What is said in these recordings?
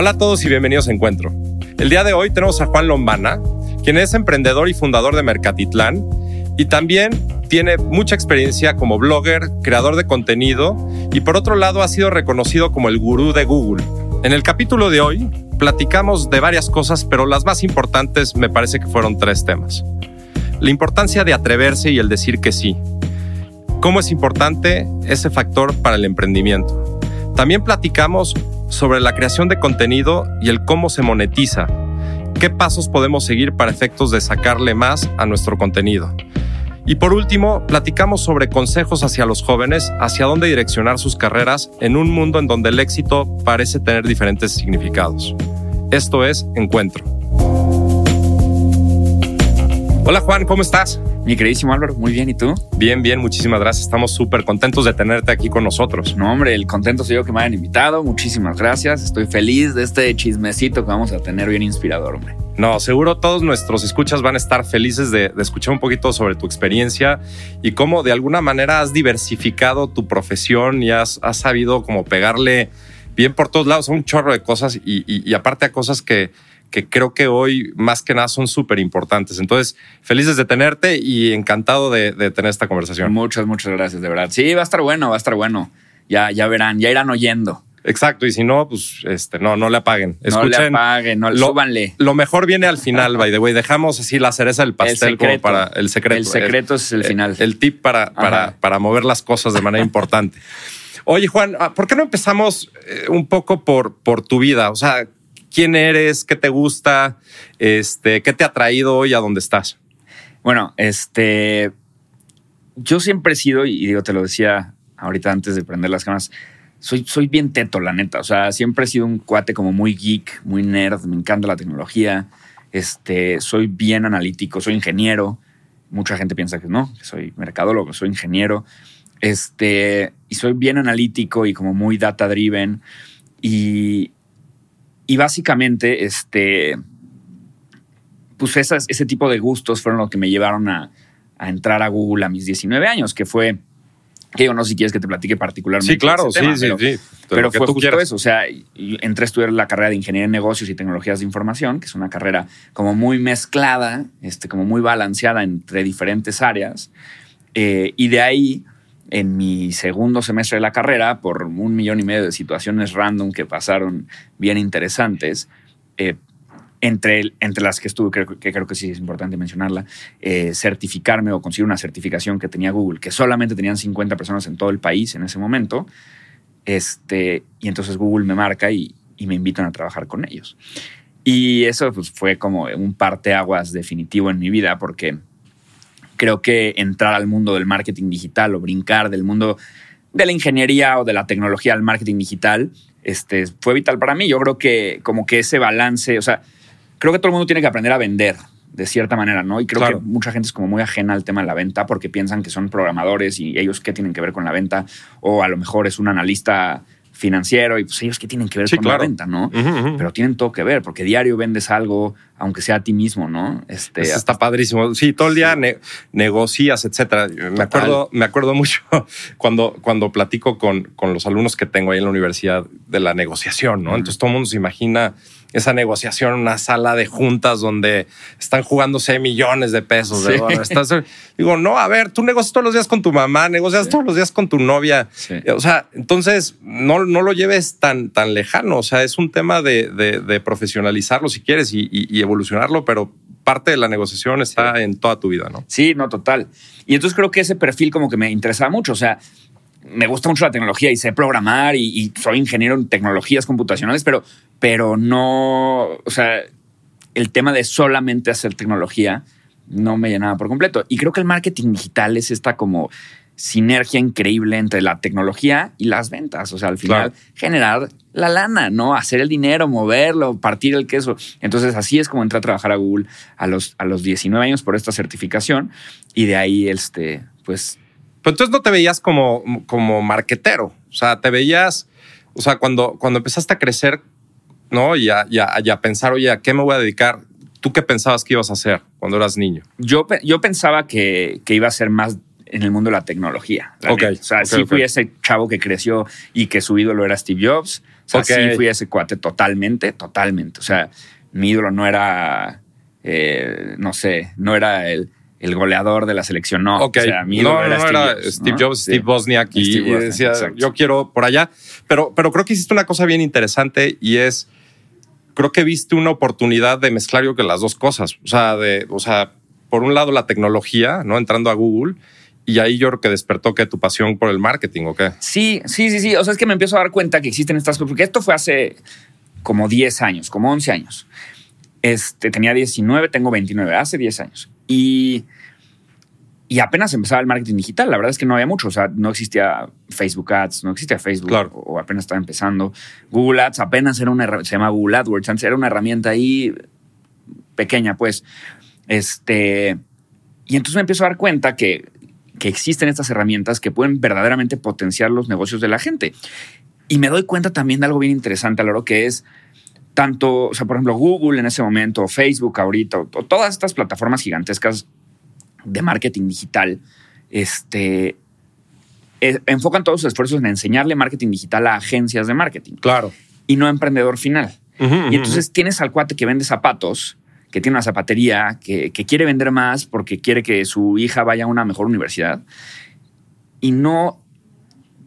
Hola a todos y bienvenidos a Encuentro. El día de hoy tenemos a Juan Lombana, quien es emprendedor y fundador de Mercatitlán y también tiene mucha experiencia como blogger, creador de contenido y por otro lado ha sido reconocido como el gurú de Google. En el capítulo de hoy platicamos de varias cosas, pero las más importantes me parece que fueron tres temas. La importancia de atreverse y el decir que sí. Cómo es importante ese factor para el emprendimiento. También platicamos sobre la creación de contenido y el cómo se monetiza. ¿Qué pasos podemos seguir para efectos de sacarle más a nuestro contenido? Y por último, platicamos sobre consejos hacia los jóvenes, hacia dónde direccionar sus carreras en un mundo en donde el éxito parece tener diferentes significados. Esto es Encuentro. Hola Juan, ¿cómo estás? Mi queridísimo Álvaro, muy bien, ¿y tú? Bien, bien, muchísimas gracias. Estamos súper contentos de tenerte aquí con nosotros. No, hombre, el contento soy yo que me hayan invitado. Muchísimas gracias. Estoy feliz de este chismecito que vamos a tener bien inspirador, hombre. No, seguro todos nuestros escuchas van a estar felices de, escuchar un poquito sobre tu experiencia y cómo de alguna manera has diversificado tu profesión y has, sabido como pegarle bien por todos lados a un chorro de cosas y aparte a cosas que, que creo que hoy más que nada son súper importantes. Entonces, felices de tenerte y encantado de, tener esta conversación. Muchas, muchas gracias, de verdad. Sí, va a estar bueno, va a estar bueno. Ya, ya verán, ya irán oyendo. Exacto, y si no, pues este, no, no le apaguen. Escuchen, no le apaguen, no, lo, Lo mejor viene al final, by the way. Dejamos así la cereza del pastel como para el secreto. El secreto es, el final. El, tip para, para, para, mover las cosas de manera importante. Oye, Juan, ah, ¿por qué no empezamos eh, un poco por, por tu vida? O sea, quién eres, qué te gusta, este, qué te ha traído hoy a donde estás. Bueno, este, yo siempre he sido, y digo, te lo decía ahorita antes de prender las cámaras, soy, soy bien teto, la neta. O sea, siempre he sido un cuate como muy geek, muy nerd, me encanta la tecnología. Este, soy bien analítico, soy ingeniero. Mucha gente piensa que no, que soy mercadólogo, soy ingeniero. Este, y soy bien analítico y como muy data driven. Y, y básicamente, este, pues ese tipo de gustos fueron los que me llevaron a, entrar a Google a mis 19 años, que fue, que yo no sé si quieres que te platique particularmente. Sí, claro, sí, sí, sí. Pero, fue justo eso, o sea, entré a estudiar la carrera de Ingeniería en Negocios y Tecnologías de Información, que es una carrera como muy mezclada, este, como muy balanceada entre diferentes áreas. Eh, y de ahí en mi segundo semestre de la carrera, por un millón y medio de situaciones random que pasaron bien interesantes, eh, entre, entre las que estuve, creo, que creo que sí es importante mencionarla, eh, certificarme o conseguir una certificación que tenía Google, que solamente tenían 50 personas en todo el país en ese momento. Este, y entonces Google me marca y, y me invitan a trabajar con ellos. Y eso pues, fue como un parteaguas definitivo en mi vida, porque creo que entrar al mundo del marketing digital o brincar del mundo de la ingeniería o de la tecnología al marketing digital este, fue vital para mí. Yo creo que como que ese balance, o sea, creo que todo el mundo tiene que aprender a vender de cierta manera, ¿no? Y creo que mucha gente es como muy ajena al tema de la venta porque piensan que son programadores y ellos qué tienen que ver con la venta o a lo mejor es un analista financiero y pues ellos qué tienen que ver con la venta, ¿no? Pero tienen todo que ver porque diario vendes algo, aunque sea a ti mismo, ¿no? Este, está padrísimo. Sí, todo el día negocias, etcétera. Me acuerdo, me acuerdo mucho cuando, cuando platico con, con los alumnos que tengo ahí en la universidad de la negociación, ¿no? Entonces todo el mundo se imagina esa negociación, una sala de juntas donde están jugándose millones de pesos. digo, no, a ver, tú negocias todos los días con tu mamá, negocias todos los días con tu novia. O sea, entonces no, no lo lleves tan, tan lejano. O sea, es un tema de, profesionalizarlo si quieres y, evolucionarlo, pero parte de la negociación está en toda tu vida, ¿no? Sí, no, total. Y entonces creo que ese perfil como que me interesaba mucho. O sea, me gusta mucho la tecnología y sé programar y, soy ingeniero en tecnologías computacionales, pero, pero no, o sea, el tema de solamente hacer tecnología no me llenaba por completo. Y creo que el marketing digital es esta como sinergia increíble entre la tecnología y las ventas. O sea, al final generar la lana, ¿no? Hacer el dinero, moverlo, partir el queso. Entonces así es como entré a trabajar a Google a los, a los 19 años por esta certificación y de ahí, este, pues pero entonces no te veías como, como marquetero. O sea, te veías, o sea, cuando, cuando empezaste a crecer, ¿no? Y a, pensar, oye, ¿a qué me voy a dedicar? ¿Tú qué pensabas que ibas a hacer cuando eras niño? Yo, yo pensaba que, iba a ser más en el mundo de la tecnología. Ok. O sea, sí fui ese chavo que creció y que su ídolo era Steve Jobs. sea, Ok. sí fui ese cuate totalmente, totalmente. O sea, mi ídolo no era, eh, no sé, no era el, el goleador de la selección, no. Ok, O sea, mi no, ídolo no, no, Steve era Jobs, Steve ¿no? Jobs, Sí. Steve Bosniak y, Steve y Wozniak, decía, exacto. yo quiero por allá, pero, pero creo que hiciste una cosa bien interesante y es, creo que viste una oportunidad de mezclar yo que las dos cosas, o sea, de, o sea, por un lado la tecnología, ¿no? Entrando a Google y ahí yo creo que despertó que tu pasión por el marketing, ¿o qué? Sí, sí, sí, sí. O sea, es que me empiezo a dar cuenta que existen estas cosas, porque esto fue hace como 10 años, como 11 años. Este, tenía 19, tengo 29, hace 10 años. Y, y apenas empezaba el marketing digital. La verdad es que no había mucho. O sea, no existía Facebook Ads, no existía Facebook Claro. o apenas estaba empezando. Google Ads apenas era una se llama Google AdWords, antes era una herramienta ahí pequeña, pues. Este, y entonces me empiezo a dar cuenta que, que existen estas herramientas que pueden verdaderamente potenciar los negocios de la gente. Y me doy cuenta también de algo bien interesante, Loro, que es tanto, o sea, por ejemplo, Google en ese momento, o Facebook ahorita, o, o todas estas plataformas gigantescas de marketing digital, este, eh, enfocan todos sus esfuerzos en enseñarle marketing digital a agencias de marketing Claro. y no a emprendedor final. Y entonces tienes al cuate que vende zapatos, que tiene una zapatería, que, que quiere vender más porque quiere que su hija vaya a una mejor universidad y no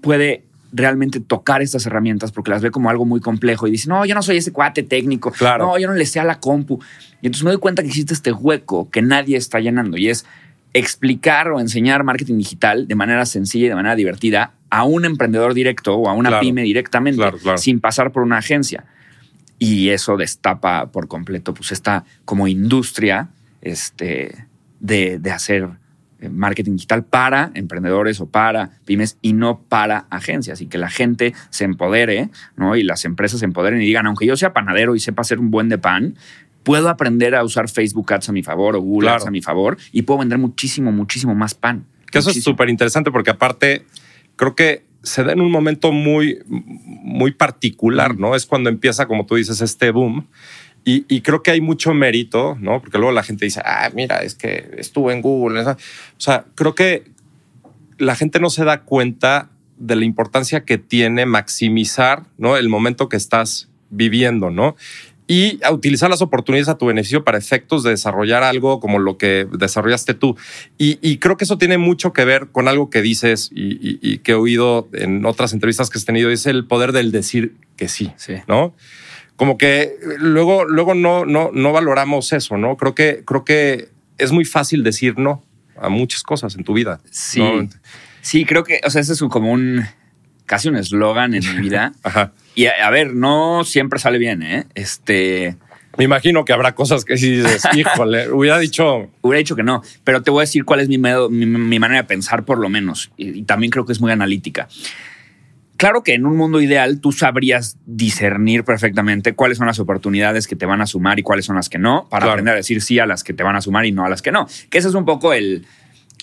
puede realmente tocar estas herramientas porque las ve como algo muy complejo y dice, no, yo no soy ese cuate técnico, Claro. no, yo no le sé a la compu. Y entonces me doy cuenta que existe este hueco que nadie está llenando y es explicar o enseñar marketing digital de manera sencilla y de manera divertida a un emprendedor directo o a una Claro. pyme directamente Claro, sin pasar por una agencia. Y eso destapa por completo pues esta como industria este, de, de hacer marketing digital para emprendedores o para pymes y no para agencias y que la gente se empodere ¿no? y las empresas se empoderen y digan, aunque yo sea panadero y sepa hacer un buen de pan, puedo aprender a usar Facebook Ads a mi favor o Google Claro. Ads a mi favor y puedo vender muchísimo, muchísimo más pan. Que eso es súper interesante porque aparte creo que se da en un momento muy, muy particular, ¿no? Es cuando empieza, como tú dices, este boom. Y, y creo que hay mucho mérito, ¿no? Porque luego la gente dice, ah, mira, es que estuve en Google. O sea, creo que la gente no se da cuenta de la importancia que tiene maximizar, ¿no? El momento que estás viviendo, ¿no? y a utilizar las oportunidades a tu beneficio para efectos de desarrollar algo como lo que desarrollaste tú. Y, y creo que eso tiene mucho que ver con algo que dices y, y- y que he oído en otras entrevistas que has tenido, es el poder del decir que sí, Sí. ¿no? Como que luego, luego no, no, no valoramos eso, ¿no? Creo que, creo que es muy fácil decir no a muchas cosas en tu vida. Sí. ¿no? Sí, creo que, o sea, ese es como un, casi un eslogan en mi vida. Ajá. Y a, a ver, no siempre sale bien, ¿eh? Este, Me imagino que habrá cosas que si dices, híjole, hubiera dicho, hubiera dicho que no, pero te voy a decir cuál es mi, medo- mi, mi manera de pensar, por lo menos. Y, y también creo que es muy analítica. Claro que en un mundo ideal tú sabrías discernir perfectamente cuáles son las oportunidades que te van a sumar y cuáles son las que no, para Claro. aprender a decir sí a las que te van a sumar y no a las que no. Que ese es un poco el,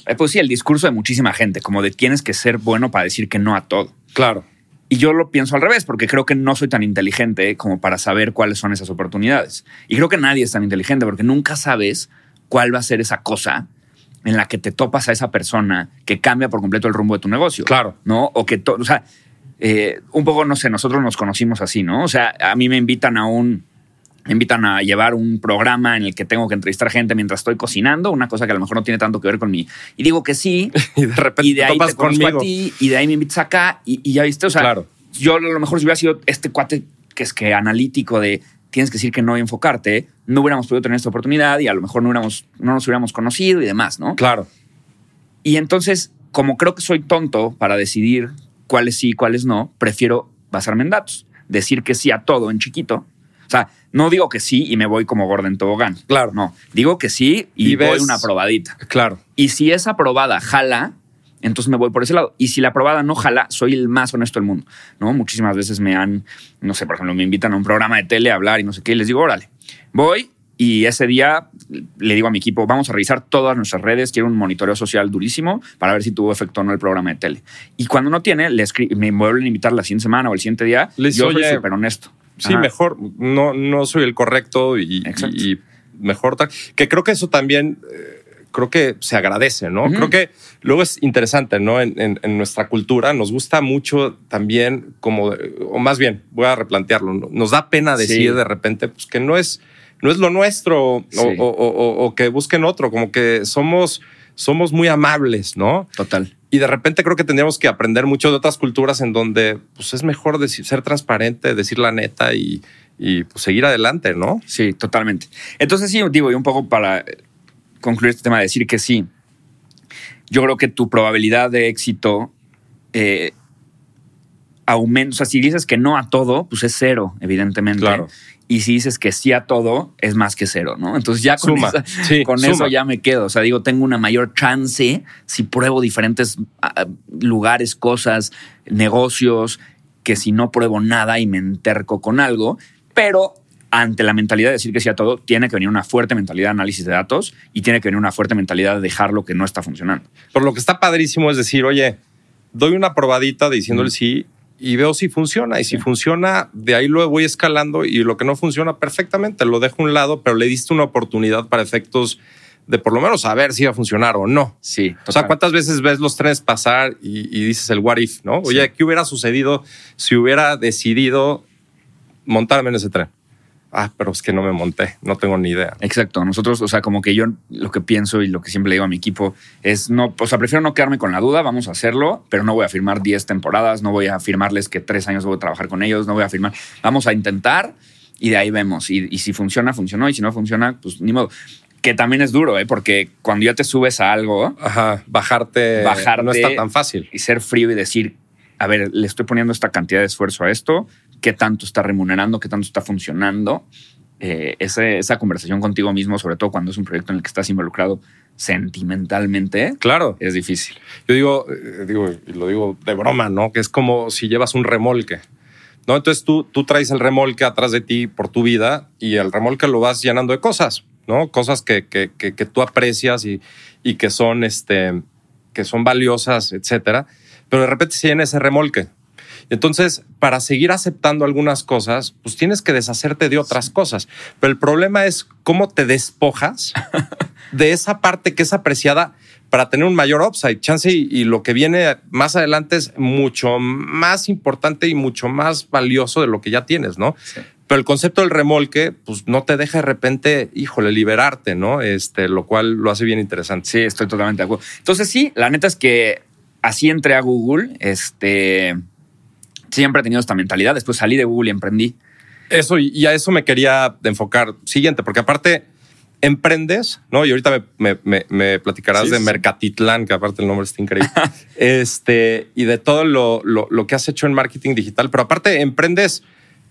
eh, pues sí, el discurso de muchísima gente, como de tienes que ser bueno para decir que no a todo. claro, Y yo lo pienso al revés, porque creo que no soy tan inteligente como para saber cuáles son esas oportunidades. Y creo que nadie es tan inteligente porque nunca sabes cuál va a ser esa cosa en la que te topas a esa persona que cambia por completo el rumbo de tu negocio. Claro. ¿No? O que, o sea, eh, un poco, no sé, nosotros nos conocimos así, ¿no? O sea, a mí me invitan a un, me invitan a llevar un programa en el que tengo que entrevistar gente mientras estoy cocinando, una cosa que a lo mejor no tiene tanto que ver con mí. Y digo que sí, y de repente y de ahí te conozco a ti y de ahí me invitas acá y, y ya viste, o sea, Claro. yo a lo mejor si hubiera sido este cuate que es que analítico de tienes que decir que no y enfocarte, no hubiéramos podido tener esta oportunidad y a lo mejor no, hubiéramos, no nos hubiéramos conocido y demás, ¿no? Claro, Y entonces, como creo que soy tonto para decidir cuáles sí y cuáles no, prefiero basarme en datos, decir que sí a todo en chiquito. O sea, no digo que sí y me voy como Gordon Tobogán. Claro. No, digo que sí y, Y voy una probadita. claro. Y si esa aprobada jala, entonces me voy por ese lado. Y si la aprobada no jala, soy el más honesto del mundo. ¿no? Muchísimas veces me han, no sé, por ejemplo, me invitan a un programa de tele a hablar y no sé qué, y les digo, órale, voy. Y ese día le digo a mi equipo, vamos a revisar todas nuestras redes, quiero un monitoreo social durísimo para ver si tuvo efecto o no el programa de tele. Y cuando no tiene, le me vuelven a invitar la siguiente semana o el siguiente día. Les yo soy súper honesto. Sí, Ajá. mejor. No, no soy el correcto y, mejor tal. Que creo que eso también, eh, creo que se agradece, ¿no? Creo que luego es interesante, ¿no? En, nuestra cultura nos gusta mucho también como, o más bien, voy a replantearlo, nos da pena decir de repente pues, que no es, no es lo nuestro o, que busquen otro, como que somos, somos muy amables, ¿no? Total. Y de repente creo que tendríamos que aprender mucho de otras culturas en donde pues, es mejor decir, ser transparente, decir la neta y, y pues, seguir adelante, ¿no? Sí, totalmente. Entonces sí, digo, y un poco para concluir este tema, de decir que sí, yo creo que tu probabilidad de éxito eh, aumenta. O sea, si dices que no a todo, pues es cero, evidentemente. Claro. Y si dices que sí a todo, es más que cero, ¿no? Entonces ya con, con eso ya me quedo. O sea, digo, tengo una mayor chance si pruebo diferentes ah, lugares, cosas, negocios, que si no pruebo nada y me enterco con algo. Pero ante la mentalidad de decir que sí a todo, tiene que venir una fuerte mentalidad de análisis de datos y tiene que venir una fuerte mentalidad de dejar lo que no está funcionando. Por lo que está padrísimo es decir, oye, doy una probadita diciendo el sí y veo si funciona. Y si funciona, de ahí lo voy escalando y lo que no funciona perfectamente lo dejo a un lado, pero le diste una oportunidad para efectos de por lo menos saber si va a funcionar o no. Sí. O sea, ¿cuántas veces ves los trenes pasar y, dices el what if, no? Oye, ¿qué hubiera sucedido si hubiera decidido montarme en ese tren? Ah, pero es que no me monté, no tengo ni idea. Exacto. Nosotros, o sea, como que yo lo que pienso y lo que siempre le digo a mi equipo es no, o sea, prefiero no quedarme con la duda, vamos a hacerlo, pero no voy a firmar 10 temporadas, no voy a firmarles que tres años voy a trabajar con ellos, no voy a firmar, vamos a intentar y de ahí vemos. Y, si funciona, funcionó, y si no funciona, pues ni modo. Que también es duro, ¿eh? porque cuando ya te subes a algo, Ajá, bajarte, bajarte no está tan fácil. Y ser frío y decir, a ver, le estoy poniendo esta cantidad de esfuerzo a esto, qué tanto está remunerando, qué tanto está funcionando. Eh, esa conversación contigo mismo, sobre todo cuando es un proyecto en el que estás involucrado sentimentalmente, claro, es difícil. Yo digo, eh, digo, y lo digo de broma, ¿no? Que es como si llevas un remolque. ¿no? Entonces tú, tú traes el remolque atrás de ti por tu vida y el remolque lo vas llenando de cosas, ¿no? Cosas que, que, que, que tú aprecias y, y, que son, este, que son valiosas, etcétera. Pero de repente se llena ese remolque, entonces, para seguir aceptando algunas cosas, pues tienes que deshacerte de otras cosas. Pero el problema es cómo te despojas de esa parte que es apreciada para tener un mayor upside. Chance y, lo que viene más adelante es mucho más importante y mucho más valioso de lo que ya tienes, ¿no? Pero el concepto del remolque, pues no te deja de repente, híjole, liberarte, ¿no? Este, lo cual lo hace bien interesante. Sí, estoy totalmente de acuerdo. Entonces, sí, la neta es que así entré a Google. Este siempre he tenido esta mentalidad. Después salí de Google y emprendí. Eso, y a eso me quería enfocar siguiente, porque aparte emprendes, ¿no? Y ahorita me, platicarás de Mercatitlán, que aparte el nombre está increíble. este, y de todo lo, lo, que has hecho en marketing digital, pero aparte emprendes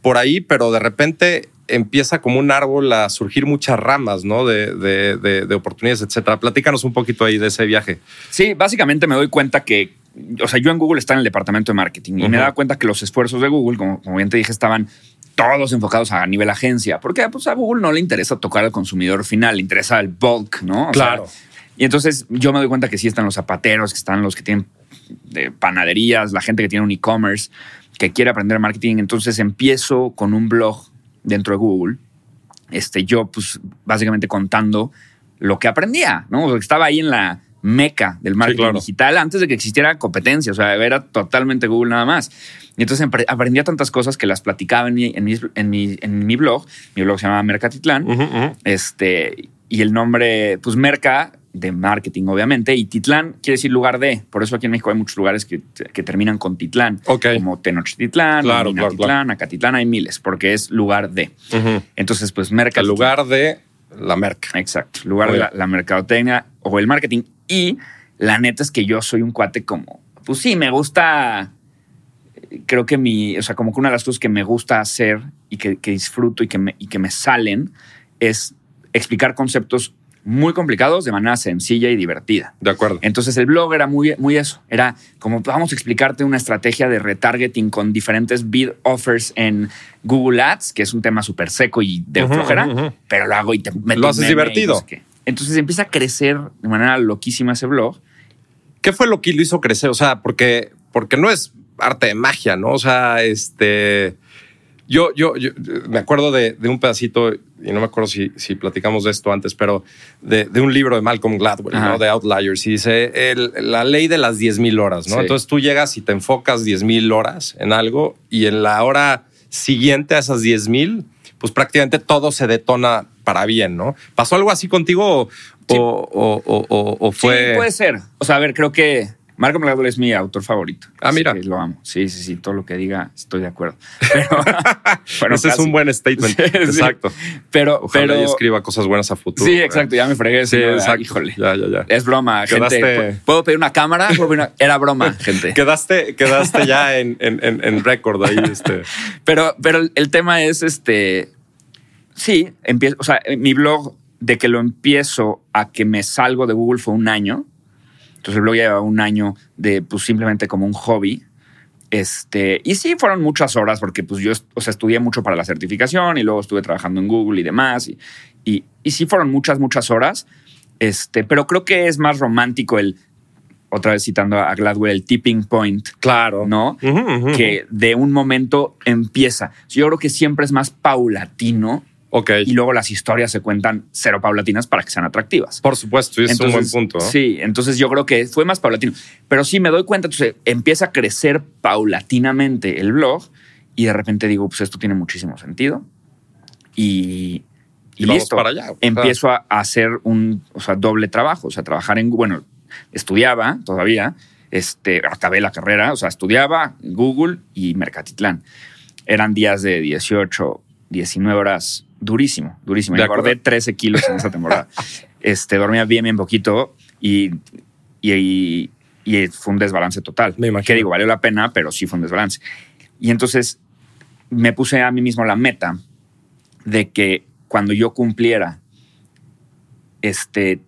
por ahí, pero de repente empieza como un árbol a surgir muchas ramas, ¿no? De, de, oportunidades, etcétera. Platícanos un poquito ahí de ese viaje. Sí, básicamente me doy cuenta que o sea, yo en Google estaba en el departamento de marketing y me daba cuenta que los esfuerzos de Google, como, bien te dije, estaban todos enfocados a nivel agencia, porque pues, a Google no le interesa tocar al consumidor final, le interesa el bulk, ¿no? claro. y entonces yo me doy cuenta que sí están los zapateros, que están los que tienen de panaderías, la gente que tiene un e-commerce, que quiere aprender marketing. Entonces empiezo con un blog dentro de Google, este, yo pues básicamente contando lo que aprendía, ¿no? Estaba ahí en la meca del marketing digital antes de que existiera competencia. O sea, era totalmente Google nada más. Y entonces aprendía tantas cosas que las platicaba en mi, en mi, en mi, blog. Mi blog se llama Mercatitlán. Este, y el nombre, pues Merca de marketing, obviamente, y Titlán quiere decir lugar de. Por eso aquí en México hay muchos lugares que, terminan con Titlán, como Tenochtitlán, claro, Titlán, Acatitlán, hay miles, porque es lugar de. Entonces, pues Merca. El lugar de la merca. Exacto, lugar de la, la mercadotecnia o el marketing. Y la neta es que yo soy un cuate como, pues sí, me gusta, creo que mi, o sea, como que una de las cosas que me gusta hacer y que, disfruto y que, me, y que me salen es explicar conceptos muy complicados de manera sencilla y divertida. De acuerdo. Entonces el blog era muy, muy eso. Era como vamos a explicarte una estrategia de retargeting con diferentes bid offers en Google Ads, que es un tema súper seco y de flojera, pero lo hago y te meto Lo haces divertido. Entonces empieza a crecer de manera loquísima ese blog. ¿Qué fue lo que lo hizo crecer? O sea, porque, porque no es arte de magia, ¿no? O sea, este Yo, yo, yo me acuerdo de, de, un pedacito, y no me acuerdo si, si platicamos de esto antes, pero de, de un libro de Malcolm Gladwell, ¿no? de Outliers, y dice el, la ley de las 10 mil horas. ¿no? Sí. Entonces tú llegas y te enfocas 10 mil horas en algo y en la hora siguiente a esas 10 mil, pues prácticamente todo se detona para bien, ¿no? ¿Pasó algo así contigo o, sí. o, o, o fue...? Sí, puede ser. O sea, a ver, creo que Malcolm Gladwell es mi autor favorito. Ah, mira. lo amo. Sí, sí, sí. Todo lo que diga estoy de acuerdo. Pero, bueno, Ese casi. es un buen statement. Sí, exacto. Pero, Ojalá pero. y escriba cosas buenas a futuro. Sí, exacto. Ya me fregué. Sí, ¿no? exacto. Híjole. Ya, ya, ya. Es broma, Quedaste... gente. ¿Puedo pedir una cámara? ¿Puedo pedir una... Era broma, gente. quedaste, quedaste ya en, en, en, en récord ahí. Este. Pero, pero el tema es este. Sí, empiezo. O sea, mi blog, de que lo empiezo a que me salgo de Google fue un año. Entonces el blog llevaba un año de pues simplemente como un hobby. Este, y sí fueron muchas horas porque pues yo o sea, estudié mucho para la certificación y luego estuve trabajando en Google y demás. Y, y, y sí fueron muchas, muchas horas. Este, pero creo que es más romántico el, otra vez citando a Gladwell, el tipping point. Claro. ¿No? Uh -huh, uh -huh. Que de un momento empieza. Yo creo que siempre es más paulatino Ok. y luego las historias se cuentan cero paulatinas para que sean atractivas. Por supuesto, y es entonces, un buen punto. Sí, entonces yo creo que fue más paulatino. Pero sí me doy cuenta, entonces empieza a crecer paulatinamente el blog y de repente digo, pues esto tiene muchísimo sentido. Y, y, y listo. para allá. Empiezo a, a, hacer un o sea, doble trabajo, o sea, trabajar en, bueno, estudiaba todavía, este, acabé la carrera, o sea, estudiaba Google y Mercatitlán. Eran días de 18, 19 horas durísimo, durísimo. Me engordé 13 kilos en esa temporada. este, dormía bien, bien poquito y, y, y, fue un desbalance total. Me imagino. Que digo, valió la pena, pero sí fue un desbalance. Y entonces me puse a mí mismo la meta de que cuando yo cumpliera, este,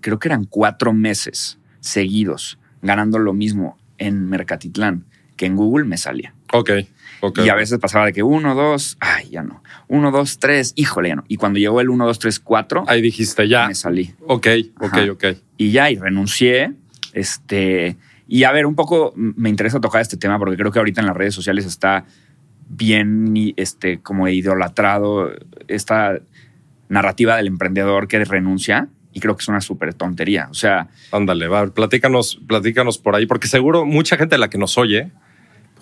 creo que eran cuatro meses seguidos ganando lo mismo en Mercatitlán que en Google me salía. Ok. Okay. Y a veces pasaba de que uno, dos, ay, ya no. Uno, dos, tres, híjole, ya no. Y cuando llegó el uno, dos, tres, cuatro. Ahí dijiste ya. Me salí. Ok, ok, Ajá. ok. Y ya, y renuncié. Este. Y a ver, un poco me interesa tocar este tema porque creo que ahorita en las redes sociales está bien, este, como idolatrado esta narrativa del emprendedor que renuncia. Y creo que es una súper tontería. O sea. Ándale, va, platícanos, platícanos por ahí, porque seguro mucha gente de la que nos oye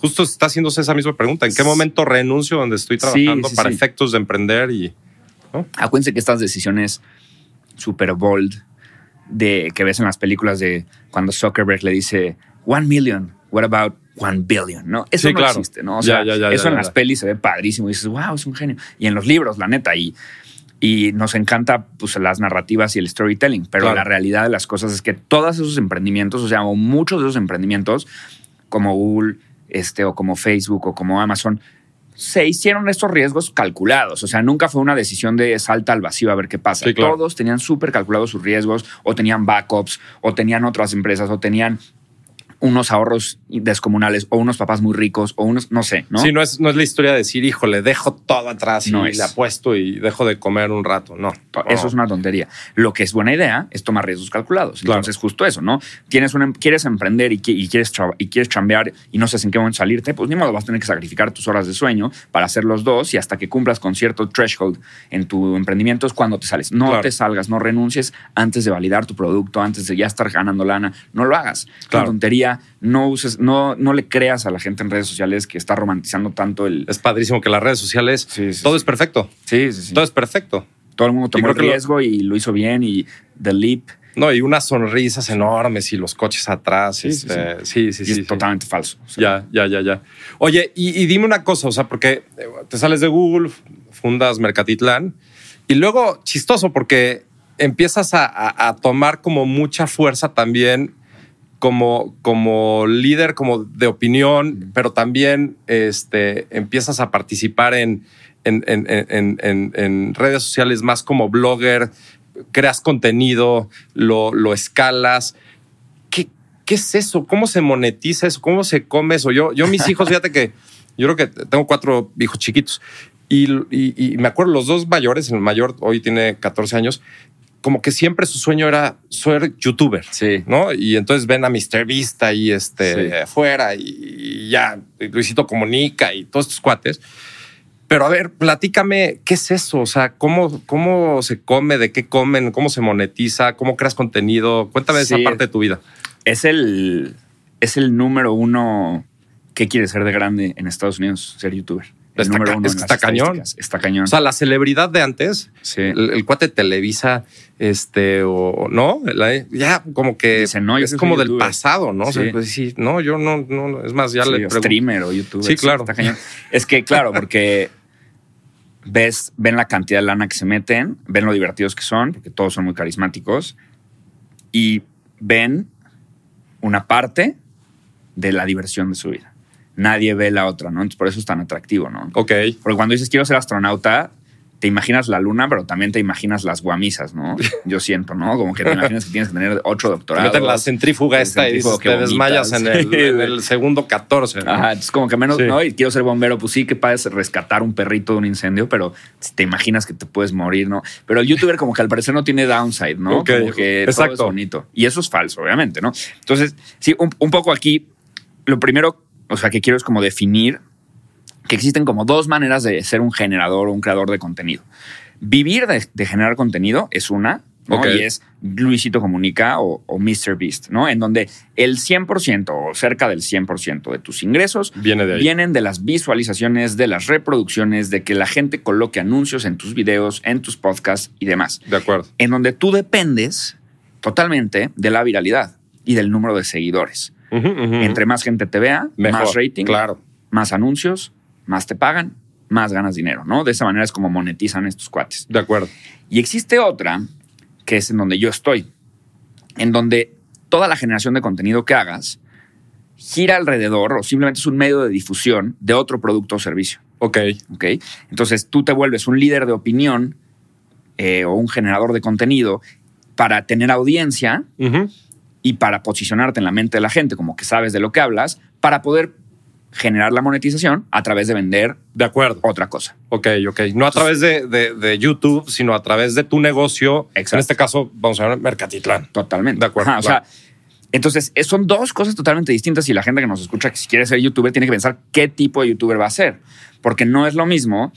justo está haciéndose esa misma pregunta. ¿En qué momento renuncio donde estoy trabajando sí, sí, para sí. efectos de emprender? y ¿no? Acuérdense que estas decisiones super bold de que ves en las películas de cuando Zuckerberg le dice one million, what about one billion? ¿no? Eso no claro. existe, ¿no? O sea, ya, ya, eso en las pelis se ve padrísimo y dices, wow, es un genio. Y en los libros, la neta, y, y nos encanta pues, las narrativas y el storytelling, pero claro. la realidad de las cosas es que todos esos emprendimientos, o sea, o muchos de esos emprendimientos, como Google, este, o como Facebook o como Amazon, se hicieron estos riesgos calculados. O sea, nunca fue una decisión de salta al vacío a ver qué pasa. Sí, claro. Todos tenían súper calculados sus riesgos, o tenían backups, o tenían otras empresas, o tenían unos ahorros descomunales, o unos papás muy ricos, o unos, no sé, ¿no? Sí, no es, no es la historia de decir, híjole, dejo todo atrás no y es. le apuesto y dejo de comer un rato. No. Eso no. es una tontería. Lo que es buena idea es tomar riesgos calculados. Claro. Entonces, justo eso, ¿no? Tienes un, quieres emprender y, y, quieres, y quieres chambear y no sabes en qué momento salirte, pues ni modo, vas a tener que sacrificar tus horas de sueño para hacer los dos y hasta que cumplas con cierto threshold en tu emprendimiento es cuando te sales. No claro. te salgas, no renuncies antes de validar tu producto, antes de ya estar ganando lana. No lo hagas. Claro. Una tontería. No uses, no, no le creas a la gente en redes sociales que está romantizando tanto el. Es padrísimo que las redes sociales sí, sí, todo sí. es perfecto. Sí, sí, sí. Todo es perfecto. Todo el mundo tomó el riesgo lo... y lo hizo bien y The Leap. No, y unas sonrisas enormes y los coches atrás. Sí, este, sí, sí, sí, y es totalmente falso. O sea. Ya, ya, ya, ya. Oye, y, y, dime una cosa, o sea, porque te sales de Google, fundas Mercatitlán y luego chistoso porque empiezas a, a, a tomar como mucha fuerza también como, como líder, como de opinión, pero también este, empiezas a participar en, en, en, en, en redes sociales más como blogger, creas contenido, lo, lo escalas. ¿Qué, ¿Qué, es eso? ¿Cómo se monetiza eso? ¿Cómo se come eso? Yo, yo mis hijos, fíjate que yo creo que tengo cuatro hijos chiquitos y, y, y me acuerdo los dos mayores, el mayor hoy tiene 14 años, como que siempre su sueño era ser youtuber, sí. ¿no? Y entonces ven a Mr. Beast ahí este, afuera y, y ya Luisito Comunica y todos estos cuates. Pero a ver, platícame, ¿qué es eso? O sea, ¿cómo, cómo se come? ¿De qué comen? ¿Cómo se monetiza? ¿Cómo creas contenido? Cuéntame esa parte de tu vida. Es el, es el número uno que quiere ser de grande en Estados Unidos, ser youtuber. El Está número uno es en las está cañón. Está cañón. O sea, la celebridad de antes, Sí. el, el cuate Televisa, este, o no, La- ya como que Dice, no, es como del youtuber. pasado, ¿no? O sea, Sí. pues sí, no, yo no, no, es más, ya Sí, le pregunto. streamer o youtuber. Sí, claro. está cañón. Es que, claro, porque ves, ven la cantidad de lana que se meten, ven lo divertidos que son, porque todos son muy carismáticos, y ven una parte de la diversión de su vida. Nadie ve la otra, ¿no? Entonces, por eso es tan atractivo, ¿no? Ok, Porque cuando dices quiero ser astronauta, te imaginas la luna, pero también te imaginas las guamisas, ¿no? Yo siento, ¿no? Como que te imaginas que tienes que tener ocho doctorados. meten la centrífuga esta y dices, te desmayas en el, en segundo 14. ¿no? Ajá, entonces como que menos, Sí. ¿no? Y quiero ser bombero, pues sí, que puedes rescatar un perrito de un incendio, pero te imaginas que te puedes morir, ¿no? Pero el youtuber como que al parecer no tiene downside, ¿no? Ok, Como que todo exacto. es bonito. Y eso es falso, obviamente, ¿no? Entonces, sí, un, un poco aquí, lo primero, o sea, que quiero es como definir que existen como dos maneras de ser un generador o un creador de contenido. Vivir de, de generar contenido es una, ¿no? Y es Luisito Comunica o, o Mr. Beast, ¿no? En donde el 100% o cerca del 100% de tus ingresos Viene de vienen de las visualizaciones, de las reproducciones, de que la gente coloque anuncios en tus videos, en tus podcasts y demás. De acuerdo. En donde tú dependes totalmente de la viralidad y del número de seguidores. Entre más gente te vea, Mejor, más rating, Claro. más anuncios, más te pagan, más ganas dinero, ¿no? De esa manera es como monetizan estos cuates. De acuerdo. Y existe otra, que es en donde yo estoy, en donde toda la generación de contenido que hagas gira alrededor o simplemente es un medio de difusión de otro producto o servicio. Ok. ¿ok? Entonces tú te vuelves un líder de opinión eh, o un generador de contenido para tener audiencia. Y para posicionarte en la mente de la gente, como que sabes de lo que hablas, para poder generar la monetización a través de vender De acuerdo. otra cosa. Ok, ok. No a través de, de- de YouTube, sino a través de tu negocio. Exacto. En este caso, vamos a ver Mercatitlán. Totalmente. De acuerdo, Ajá, o sea, entonces son dos cosas totalmente distintas y la gente que nos escucha que si quiere ser youtuber tiene que pensar qué tipo de youtuber va a ser, porque no es lo mismo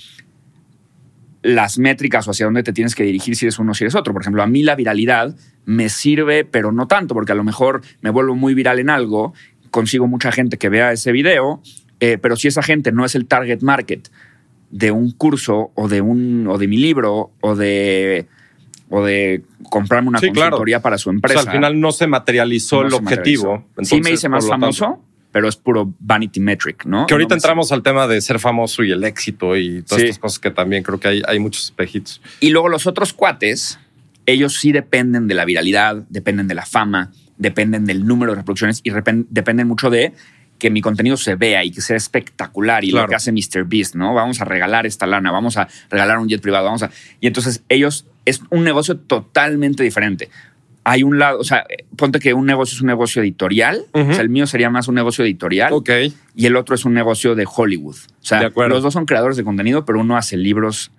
las métricas o hacia dónde te tienes que dirigir si eres uno o si eres otro. Por ejemplo, a mí la viralidad me sirve, pero no tanto, porque a lo mejor me vuelvo muy viral en algo, consigo mucha gente que vea ese video, eh, pero si esa gente no es el target market de un curso o de un o de mi libro o de o de comprarme una Sí, claro. consultoría para su O empresa. sea, al final no se materializó no el se objetivo. materializó. sí me hice más tanto- famoso, pero es puro vanity metric, ¿no? Que ahorita No entramos al tema de ser famoso y el éxito y todas Sí. estas cosas que también creo que hay, hay muchos espejitos. Y luego los otros cuates, ellos sí dependen de la viralidad, dependen de la fama, dependen del número de reproducciones y dependen mucho de que mi contenido se vea y que sea espectacular y Claro. lo que hace Mr. Beast, ¿no? Vamos a regalar esta lana, vamos a regalar un jet privado, vamos a... Y entonces ellos, es un negocio totalmente diferente. Hay un lado, o sea, eh, ponte que un negocio es un negocio editorial, o sea, el mío sería más un negocio editorial Ok. y el otro es un negocio de Hollywood. O sea, De acuerdo. los dos son creadores de contenido, pero uno hace libros,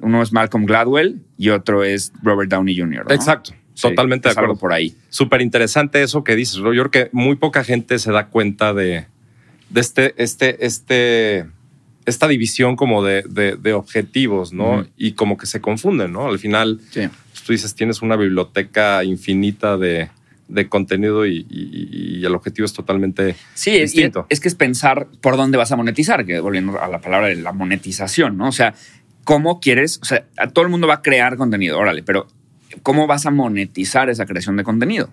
uno es Malcolm Gladwell y otro es Robert Downey Jr. ¿no? Exacto. Sí, Totalmente de acuerdo. por ahí. Súper interesante eso que dices. Yo creo que muy poca gente se da cuenta de, de este, este, este, esta división como de, de- de objetivos, ¿no? Y como que se confunden, ¿no? Al final, Sí. Tú dices, tienes una biblioteca infinita de, de contenido y, y- y el objetivo es totalmente Sí, distinto. es que es pensar por dónde vas a monetizar, que volviendo a la palabra de la monetización, ¿no? O sea, ¿cómo quieres? O sea, a todo el mundo va a crear contenido, órale, pero ¿cómo vas a monetizar esa creación de contenido?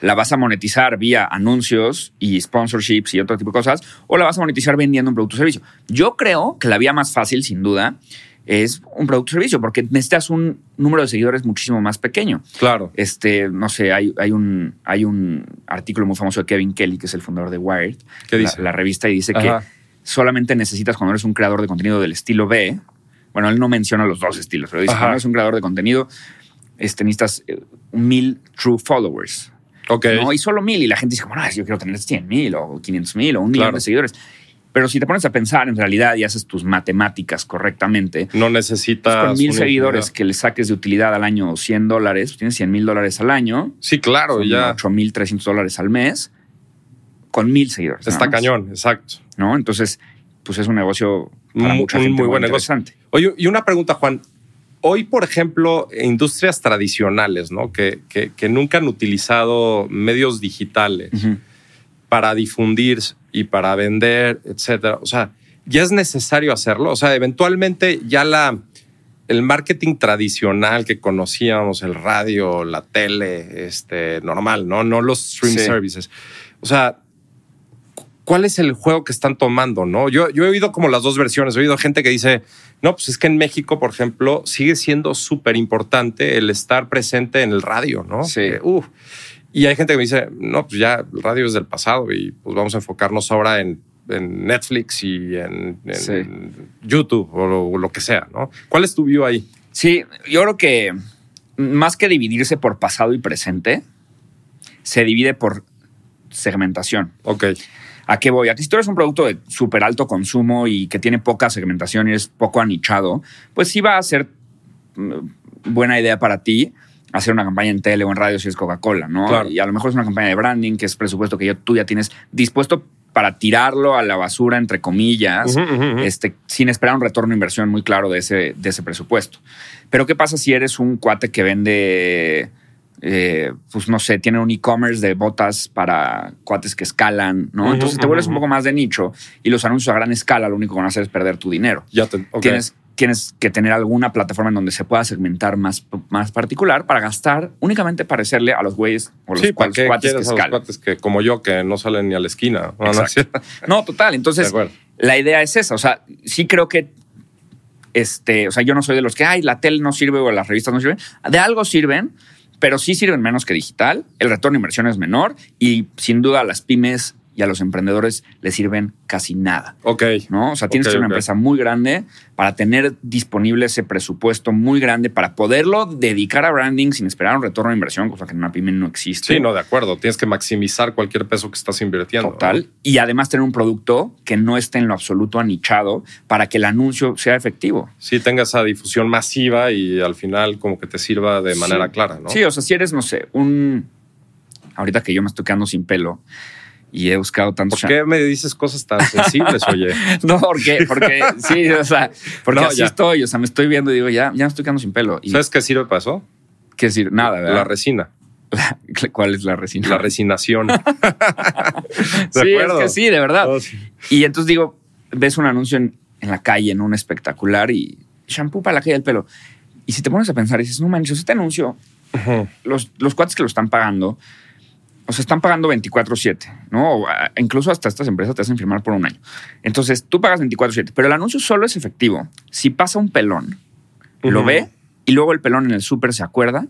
¿La vas a monetizar vía anuncios y sponsorships y otro tipo de cosas? ¿O la vas a monetizar vendiendo un producto o servicio? Yo creo que la vía más fácil, sin duda, es un producto o servicio, porque necesitas un número de seguidores muchísimo más pequeño. claro. Este, no sé, hay, hay, un, hay un artículo muy famoso de Kevin Kelly, que es el fundador de Wired, ¿Qué dice? La, revista, y dice Ajá. que solamente necesitas cuando eres un creador de contenido del estilo B. Bueno, él no menciona los dos estilos, pero dice Ajá. cuando eres un creador de contenido, este, necesitas eh, mil true followers. Ok. ¿no? Y solo mil. Y la gente dice, como, no, yo quiero tener 100 mil o 500 mil o un millón de seguidores. Pero si te pones a pensar en realidad y haces tus matemáticas correctamente, No necesitas. pues con mil seguidores que le saques de utilidad al año 100 dólares, pues tienes 100 mil dólares al año, Sí, claro, ya. 8 mil 300 dólares al mes. con mil seguidores. Está más, cañón, exacto. ¿No? Entonces, pues es un negocio para mucha un gente muy muy, buen negocio. interesante. Oye, y una pregunta, Juan. Hoy, por ejemplo, industrias tradicionales, ¿no? Que, que- que nunca han utilizado medios digitales. Para difundir y para vender, etcétera. O sea, ya es necesario hacerlo. O sea, eventualmente ya la el marketing tradicional que conocíamos, el radio, la tele, este normal, no, no los stream Sí. services. O sea, ¿cuál es el juego que están tomando? No, yo, yo he oído como las dos versiones. He oído gente que dice, no, pues es que en México, por ejemplo, sigue siendo súper importante el estar presente en el radio, ¿no? Sí. Que, uf. Y hay gente que me dice, no, pues ya el radio es del pasado y pues vamos a enfocarnos ahora en, en Netflix y en, en Sí. YouTube o lo, o lo que sea, ¿no? ¿Cuál es tu view ahí? Sí, yo creo que más que dividirse por pasado y presente, se divide por segmentación. Ok, ¿A qué voy? A que si tú eres un producto de súper alto consumo y que tiene poca segmentación y es poco anichado, pues sí va a ser mm, buena idea para ti hacer una campaña en tele o en radio si es Coca-Cola, ¿no? Claro. Y a lo mejor es una campaña de branding, que es presupuesto que ya, tú ya tienes dispuesto para tirarlo a la basura, entre comillas, este, sin esperar un retorno de inversión muy claro de ese, de ese presupuesto. Pero ¿qué pasa si eres un cuate que vende, eh, pues no sé, tiene un e-commerce de botas para cuates que escalan, ¿no? Entonces te vuelves un poco más de nicho y los anuncios a gran escala lo único que van a hacer es perder tu dinero. ya te. ok. Tienes, tienes que tener alguna plataforma en donde se pueda segmentar más, más particular para gastar únicamente parecerle a los güeyes o los Sí, ¿para cuates, qué cuates que a los cuates que como yo que no salen ni a la esquina? No, total. Entonces, la idea es esa. O sea, sí creo que. Este, o sea, yo no soy de los que, ay, la tele no sirve o las revistas no sirven. De algo sirven, pero sí sirven menos que digital. El retorno de inversión es menor y sin duda las pymes y a los emprendedores les sirven casi nada. Ok. ¿no? O sea, tienes que ser una empresa muy grande para tener disponible ese presupuesto muy grande para poderlo dedicar a branding sin esperar un retorno de inversión, cosa que en una pyme no existe. Sí, no, de acuerdo. Tienes que maximizar cualquier peso que estás invirtiendo. Total. Y además tener un producto que no esté en lo absoluto anichado para que el anuncio sea efectivo. Sí, tenga esa difusión masiva y al final como que te sirva de manera Sí. clara, ¿no? Sí, o sea, si eres, no sé, un. Ahorita que yo me estoy quedando sin pelo y he buscado tantos. ¿Por qué me dices cosas tan sensibles, oye? No, porque, porque sí, o sea, porque No, así ya. estoy, o sea, me estoy viendo y digo, ya, ya me estoy quedando sin pelo. Y ¿Sabes qué sirve para eso? qué decir, nada, ¿verdad? La resina. ¿Cuál es la resina? La resinación. ¿De sí, es acuerdo? que sí, de verdad. Oh, sí. Y entonces digo, ves un anuncio en, en la calle, en un espectacular y shampoo para la caída del pelo. Y si te pones a pensar y dices, no manches, este anuncio, los, los cuates que lo están pagando, o sea, están pagando 24-7, ¿no? O, ah, incluso hasta estas empresas te hacen firmar por un año. Entonces, tú pagas 24-7, pero el anuncio solo es efectivo si pasa un pelón, lo ve y luego el pelón en el súper se acuerda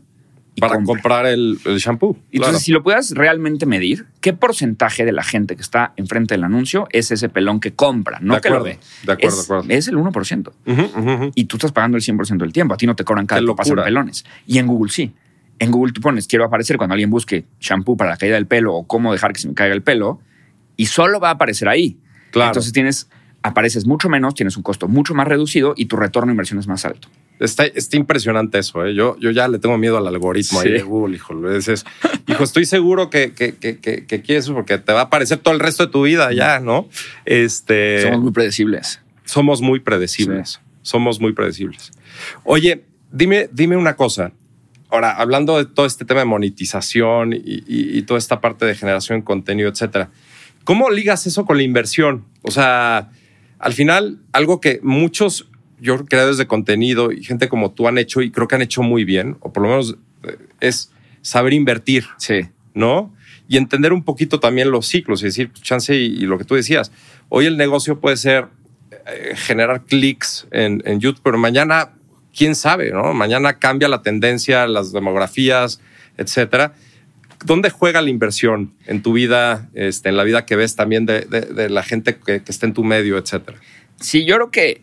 y Para compra. comprar el, el shampoo. Entonces, claro. si lo puedas realmente medir, ¿qué porcentaje de la gente que está enfrente del anuncio es ese pelón que compra, no De que lo ve? de acuerdo, es, de acuerdo. es el 1%. Ujú, ujú, ujú. Y tú estás pagando el 100% del tiempo. A ti no te cobran cada que pasan pelones. Y en Google sí. En Google tú pones, quiero aparecer cuando alguien busque shampoo para la caída del pelo o cómo dejar que se me caiga el pelo. Y solo va a aparecer ahí. Claro. Entonces tienes, apareces mucho menos, tienes un costo mucho más reducido y tu retorno de inversión es más alto. Está, está impresionante eso. ¿eh? Yo, yo ya le tengo miedo al algoritmo Sí. ahí de Google, hijo. Es, hijo, estoy seguro que, que, que, que, que quieres eso porque te va a aparecer todo el resto de tu vida ya, ¿no? Este, Somos muy predecibles. somos muy predecibles. Somos muy predecibles. Oye, dime, dime una cosa. Ahora, hablando de todo este tema de monetización y, y- y toda esta parte de generación de contenido, etcétera, ¿cómo ligas eso con la inversión? O sea, al final, algo que muchos yo creadores de contenido y gente como tú han hecho y creo que han hecho muy bien, o por lo menos eh, es saber invertir. Sí. ¿no? Y entender un poquito también los ciclos, es decir, pues, chance y, y lo que tú decías. Hoy el negocio puede ser eh, generar clics en, en YouTube, pero mañana, quién sabe, ¿no? Mañana cambia la tendencia, las demografías, etcétera. ¿Dónde juega la inversión en tu vida, este, en la vida que ves también de, de- de la gente que, que está en tu medio, etcétera? Sí, yo creo que,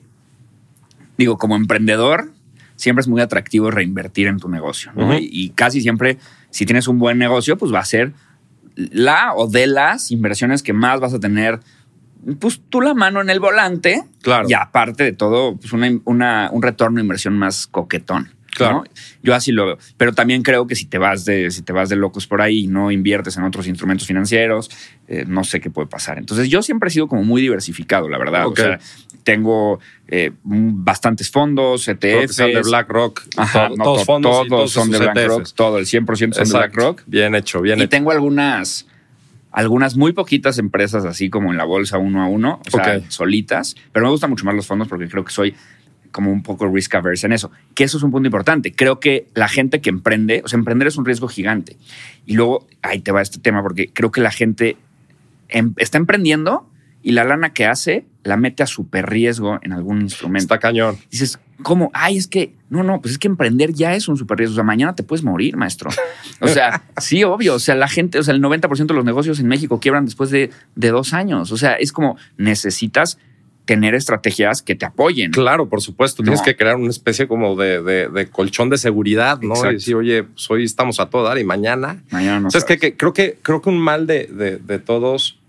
digo, como emprendedor, siempre es muy atractivo reinvertir en tu negocio. ¿no? Y casi siempre, si tienes un buen negocio, pues va a ser la o de las inversiones que más vas a tener, pues tú la mano en el volante. Claro. Y aparte de todo, pues una, una- un retorno de inversión más coquetón. Claro. ¿no? Yo así lo veo. Pero también creo que si te vas de, si te vas de locos por ahí y no inviertes en otros instrumentos financieros, eh, no sé qué puede pasar. Entonces, yo siempre he sido como muy diversificado, la verdad. O sea, tengo eh, bastantes fondos, ETFs. sean de BlackRock. Ajá, to- no, todos to- fondos y todos todos son de BlackRock, ETFs. todo, el 100% son de Exacto. BlackRock. Bien hecho, bien Y hecho. tengo algunas, algunas muy poquitas empresas así como en la bolsa uno a uno, o sea, solitas, pero me gustan mucho más los fondos porque creo que soy como un poco risk averse en eso, que eso es un punto importante. Creo que la gente que emprende, o sea, emprender es un riesgo gigante. Y luego, ahí te va este tema, porque creo que la gente em- está emprendiendo y la lana que hace la mete a super riesgo en algún instrumento Está cañón. dices, ¿cómo? Ay, es que, no, no, pues es que emprender ya es un super riesgo. O sea, mañana te puedes morir, maestro. O sea, sí, obvio. O sea, la gente, o sea, el 90% de los negocios en México quiebran después de, de dos años. O sea, es como necesitas tener estrategias que te apoyen. Claro, por supuesto. No. Tienes que crear una especie como de, de- de colchón de seguridad, ¿no? Exacto. Y decir, oye, pues hoy estamos a todo dar y mañana. Mañana no ¿Sabes sabes. qué? Que creo que creo que un mal de- de todos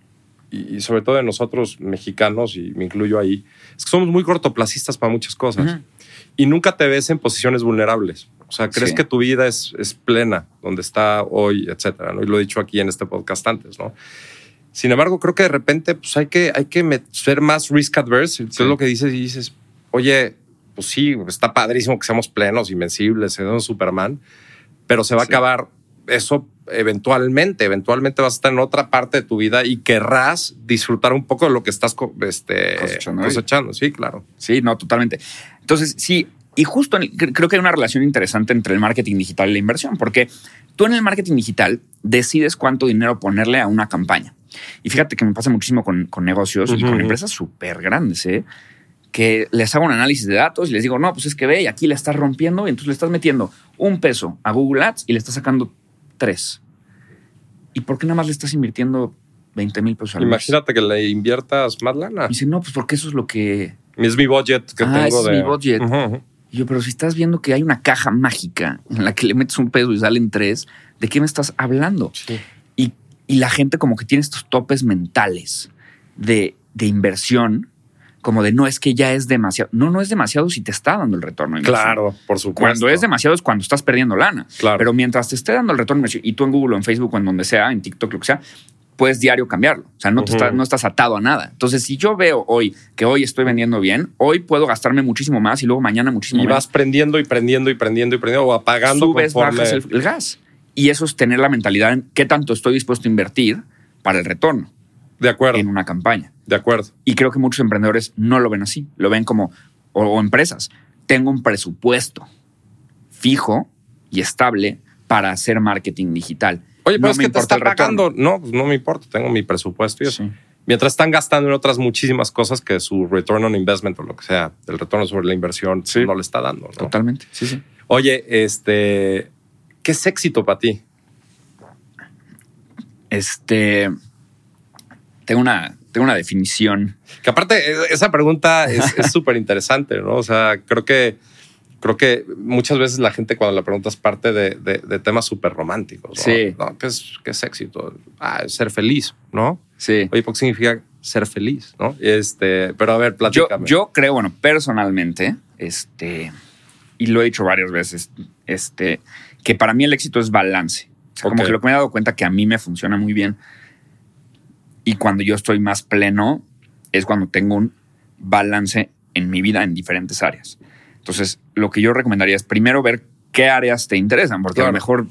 y, y sobre todo de nosotros mexicanos y me incluyo ahí es que somos muy cortoplacistas para muchas cosas Ujú. y nunca te ves en posiciones vulnerables. O sea, crees Sí. que tu vida es, es plena donde está hoy, etcétera. ¿no? Y lo he dicho aquí en este podcast antes, ¿no? Sin embargo, creo que de repente pues hay que, hay que ser más risk adverse. Sí. Es lo que dices y dices, oye, pues sí, está padrísimo que seamos plenos, invencibles, seamos Superman, pero se va Sí. a acabar eso eventualmente. Eventualmente vas a estar en otra parte de tu vida y querrás disfrutar un poco de lo que estás este, Cosechando. Sí, claro. Sí, no, totalmente. Entonces, sí, y justo en el- cre- creo que hay una relación interesante entre el marketing digital y la inversión, porque tú en el marketing digital decides cuánto dinero ponerle a una campaña. Y fíjate que me pasa muchísimo con, con negocios y con empresas súper grandes, ¿eh? que les hago un análisis de datos y les digo, no, pues es que ve, y aquí le estás rompiendo y entonces le estás metiendo un peso a Google Ads y le estás sacando tres. ¿Y por qué nada más le estás invirtiendo 20 mil pesos al mes? Imagínate que le inviertas más lana. Y dice, no, pues porque eso es lo que Es mi budget que Ah, tengo es de. mi budget. Y yo, pero si estás viendo que hay una caja mágica en la que le metes un peso y salen tres, ¿de qué me estás hablando? Sí. Y, y la gente como que tiene estos topes mentales de, de inversión, como de no es que ya es demasiado. No, no es demasiado si te está dando el retorno. de inversión. Claro, por supuesto. Cuando es demasiado es cuando estás perdiendo lana. Claro. Pero mientras te esté dando el retorno de inversión, y tú en Google o en Facebook o en donde sea, en TikTok, lo que sea, puedes diario cambiarlo. O sea, no, te estás, no estás atado a nada. Entonces, si yo veo hoy que hoy estoy vendiendo bien, hoy puedo gastarme muchísimo más y luego mañana muchísimo Y menos vas prendiendo y prendiendo y prendiendo y prendiendo o apagando subes, conforme. bajas el, el gas. Y eso es tener la mentalidad en qué tanto estoy dispuesto a invertir para el retorno De acuerdo, en una campaña. De acuerdo. Y creo que muchos emprendedores no lo ven así. Lo ven como, o, o empresas, tengo un presupuesto fijo y estable para hacer marketing digital. Oye, pero No es que te está pagando. No, pues no me importa, tengo mi presupuesto y eso. Sí. Mientras están gastando en otras muchísimas cosas que su return on investment o lo que sea, el retorno sobre la inversión Sí. no le está dando. ¿no? Totalmente. Sí, sí. Oye, este, ¿qué es éxito para ti? Este. Tengo una, tengo una definición. Que aparte, eh, esa pregunta es es súper interesante, ¿no? O sea, creo que, creo que muchas veces la gente cuando la preguntas parte de, de- de temas súper románticos. ¿no? Sí. No, ¿qué, es, ¿Qué es éxito? Ah, es ser feliz, ¿no? Sí. Oye, ¿por qué significa ser feliz? ¿no? Este, pero a ver, platícame. yo creo, bueno, personalmente, este, y lo he dicho varias veces, este, que para mí el éxito es balance. O sea, como que lo que me he dado cuenta que a mí me funciona muy bien. Y cuando yo estoy más pleno es cuando tengo un balance en mi vida en diferentes áreas. Entonces, lo que yo recomendaría es primero ver qué áreas te interesan, porque a Claro. lo mejor,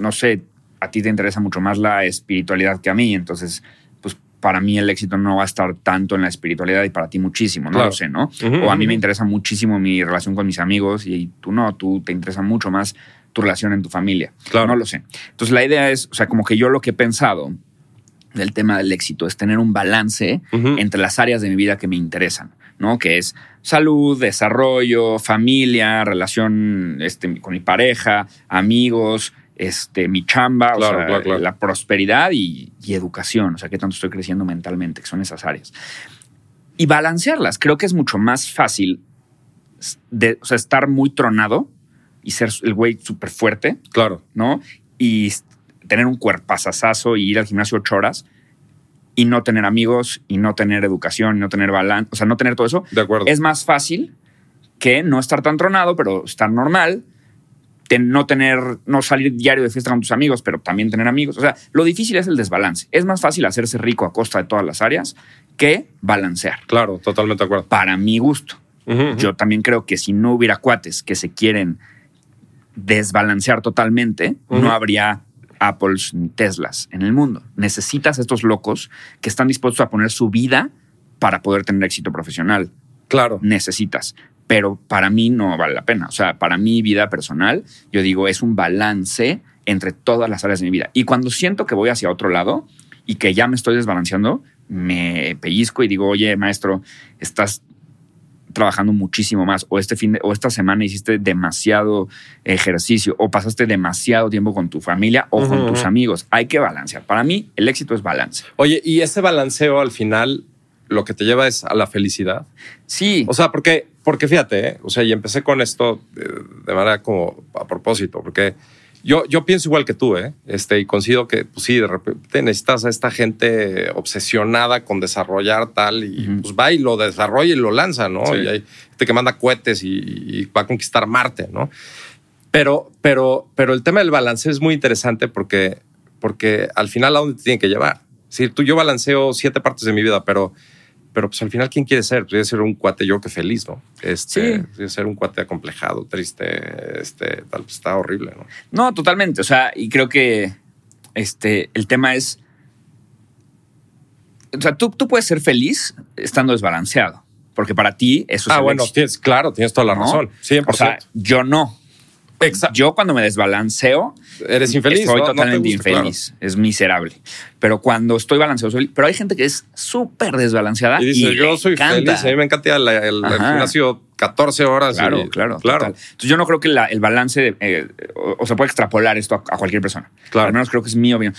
no sé, a ti te interesa mucho más la espiritualidad que a mí. Entonces, pues para mí el éxito no va a estar tanto en la espiritualidad y para ti muchísimo, no Claro. lo sé, ¿no? Ujú, o a mí me interesa muchísimo mi relación con mis amigos y tú no, tú te interesa mucho más tu relación en tu familia. Claro. No lo sé. Entonces la idea es, o sea, como que yo lo que he pensado del tema del éxito es tener un balance entre las áreas de mi vida que me interesan, ¿no? Que es salud, desarrollo, familia, relación este, con mi pareja, amigos, este, mi chamba, Claro, o sea, claro, claro. la prosperidad y, y educación, o sea, qué tanto estoy creciendo mentalmente, que son esas áreas. Y balancearlas, creo que es mucho más fácil de, o sea, estar muy tronado y ser el güey súper fuerte, Claro. ¿no? Y tener un cuerpazazazo y ir al gimnasio ocho horas y no tener amigos y no tener educación y no tener balance, o sea, no tener todo eso. De acuerdo. Es más fácil que no estar tan tronado, pero estar normal no tener, no salir diario de fiesta con tus amigos, pero también tener amigos. O sea, lo difícil es el desbalance. Es más fácil hacerse rico a costa de todas las áreas que balancear. Claro, totalmente de acuerdo. Para mi gusto. Yo también creo que si no hubiera cuates que se quieren desbalancear totalmente, no habría Apples ni Teslas en el mundo. Necesitas estos locos que están dispuestos a poner su vida para poder tener éxito profesional. Claro. Necesitas. Pero para mí no vale la pena. O sea, para mi vida personal, yo digo, es un balance entre todas las áreas de mi vida. Y cuando siento que voy hacia otro lado y que ya me estoy desbalanceando, me pellizco y digo, oye, maestro, estás trabajando muchísimo más o este fin de, o esta semana hiciste demasiado ejercicio o pasaste demasiado tiempo con tu familia o con tus amigos. Hay que balancear. Para mí el éxito es balance. Oye, y ese balanceo al final lo que te lleva es a la felicidad. Sí. O sea, porque porque fíjate, ¿eh? o sea, y empecé con esto de, de manera como a propósito, porque yo, yo pienso igual que tú, ¿eh? Este, y considero que, pues sí, de repente necesitas a esta gente obsesionada con desarrollar tal, y pues va y lo desarrolla y lo lanza, ¿no? Y hay gente que manda cohetes y, va a conquistar Marte, ¿no? Pero, pero, pero el tema del balance es muy interesante porque, porque al final a dónde te tiene que llevar. Si tú, yo balanceo siete partes de mi vida, pero pero pues al final, ¿quién quiere ser? Quiere ser un cuate yo que feliz, ¿no? Este, sí. ser un cuate acomplejado, triste, este, tal, pues está horrible, ¿no? No, totalmente. O sea, y creo que este, el tema es, o sea, tú, tú puedes ser feliz estando desbalanceado, porque para ti eso es... Ah, bueno, tienes, claro, tienes toda la razón, 100%. O sea, yo no. Exacto. Yo cuando me desbalanceo, eres infeliz. Estoy totalmente infeliz. Es miserable. Pero cuando estoy balanceado, soy, pero hay gente que es súper desbalanceada. Y dice, yo soy feliz. A mí me encanta el, el, gimnasio 14 horas. Claro, claro, claro. Entonces yo no creo que el balance, eh, o, se puede extrapolar esto a, cualquier persona. Claro. Al menos creo que es mi opinión.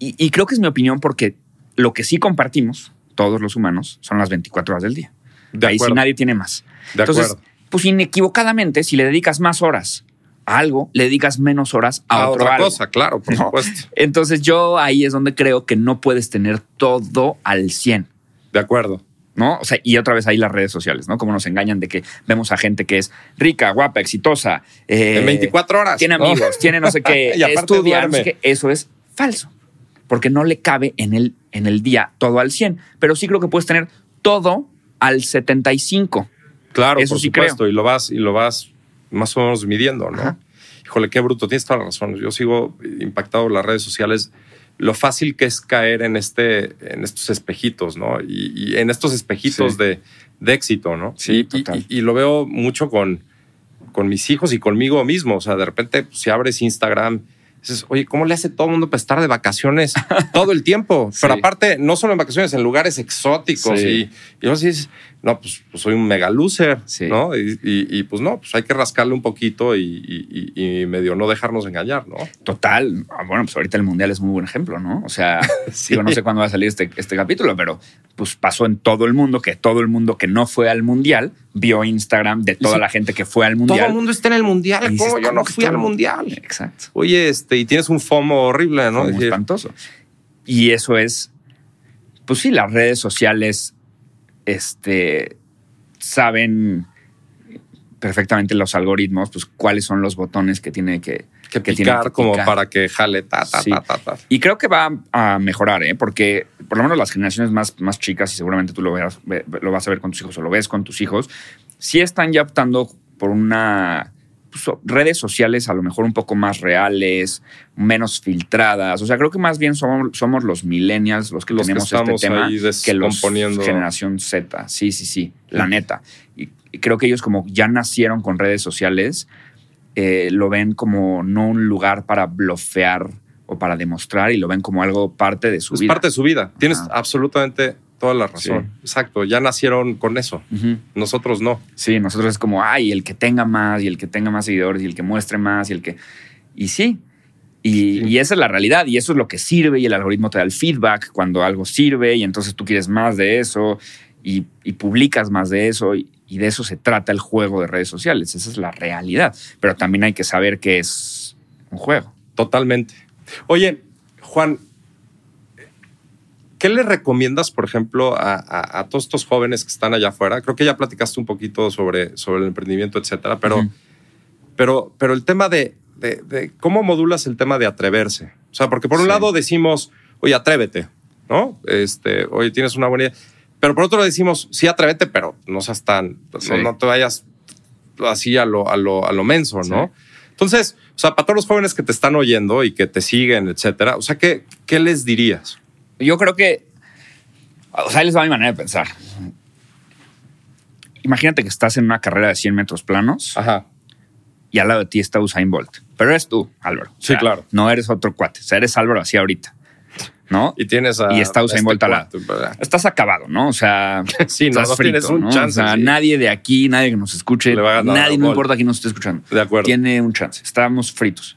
y, creo que es mi opinión porque lo que sí compartimos, todos los humanos, son las 24 horas del día. De Ahí sí nadie tiene más. De Entonces, acuerdo. pues inequivocadamente, si le dedicas más horas algo, le dedicas menos horas a, otra cosa, claro, por supuesto. Entonces yo ahí es donde creo que no puedes tener todo al 100. De acuerdo. ¿No? O sea, y otra vez ahí las redes sociales, ¿no? Como nos engañan de que vemos a gente que es rica, guapa, exitosa. Eh, en 24 horas. Tiene amigos, tiene no sé qué, estudia, no Eso es falso. Porque no le cabe en el, en el día todo al 100. Pero sí creo que puedes tener todo al 75. Claro, Eso por sí supuesto. Y lo vas, y lo vas más o menos midiendo, ¿no? Híjole, qué bruto, tienes toda la razón. Yo sigo impactado en las redes sociales, lo fácil que es caer en, este, en estos espejitos, ¿no? Y, en estos espejitos de, éxito, ¿no? Sí, y, lo veo mucho con, con mis hijos y conmigo mismo. O sea, de repente, pues, si abres Instagram oye, ¿cómo le hace todo el mundo para estar de vacaciones todo el tiempo? Pero aparte, no solo en vacaciones, en lugares exóticos. Y, y vos dices, no, pues, pues, soy un mega loser, ¿no? Y, pues no, pues hay que rascarle un poquito y, medio no dejarnos engañar, ¿no? Total. Ah, bueno, pues ahorita el Mundial es muy buen ejemplo, ¿no? O sea, digo, no sé cuándo va a salir este, este capítulo, pero pues pasó en todo el mundo que todo el mundo que no fue al Mundial vio Instagram de toda la gente que fue al Mundial. Todo el mundo está en el Mundial, ¿cómo yo no fui al Mundial? Exacto. Oye, este, y tienes un FOMO horrible, ¿no? Muy espantoso. Y eso es, pues sí, las redes sociales este, saben perfectamente los algoritmos, pues cuáles son los botones que tiene que, que, picar como para que jale ta, ta, ta, ta, Y creo que va a mejorar, ¿eh? porque por lo menos las generaciones más, más chicas, y seguramente tú lo, veas, lo vas a ver con tus hijos o lo ves con tus hijos, sí están ya optando por una pues, redes sociales a lo mejor un poco más reales, menos filtradas. O sea, creo que más bien somos, somos los millennials los que tenemos este tema que los generación Z. Sí, sí, sí, la neta. Y, creo que ellos como ya nacieron con redes sociales, eh, lo ven como no un lugar para blofear o para demostrar y lo ven como algo parte de su vida. Es parte de su vida. Tienes absolutamente toda la razón. Exacto, ya nacieron con eso. Nosotros no. Sí, nosotros es como, ay, el que tenga más y el que tenga más seguidores y el que muestre más y el que... Y sí, y, esa es la realidad y eso es lo que sirve y el algoritmo te da el feedback cuando algo sirve y entonces tú quieres más de eso y, publicas más de eso y, y, de eso se trata el juego de redes sociales. Esa es la realidad, pero también hay que saber que es un juego. Totalmente. Oye, Juan, ¿Qué le recomiendas, por ejemplo, a, todos estos jóvenes que están allá afuera? Creo que ya platicaste un poquito sobre, sobre el emprendimiento, etcétera, pero Pero, pero el tema de, de, de cómo modulas el tema de atreverse. O sea, porque por un Sí. lado decimos, oye, atrévete, ¿no? Este, oye, tienes una buena idea. Pero por otro lado decimos, sí, atrévete, pero no seas tan, Sí. no, no te vayas así a lo, a lo, a lo menso, ¿no? Sí. Entonces, o sea, para todos los jóvenes que te están oyendo y que te siguen, etcétera, o sea, ¿qué, qué les dirías? Yo creo que. O sea, ahí les va mi manera de pensar. Imagínate que estás en una carrera de 100 metros planos Ajá. y al lado de ti está Usain Bolt. Pero eres tú, Álvaro. O Sí, claro. No eres otro cuate. O sea, eres Álvaro así ahorita. ¿No? Y tienes a. Y está Usain este Bolt al lado. Estás acabado, ¿no? O sea, Sí, no, tienes un ¿no? chance, O sea, sí. nadie de aquí, nadie que nos escuche, Le va a ganar a nadie, no importa quién nos esté escuchando. De acuerdo. Tiene un chance. Estamos fritos.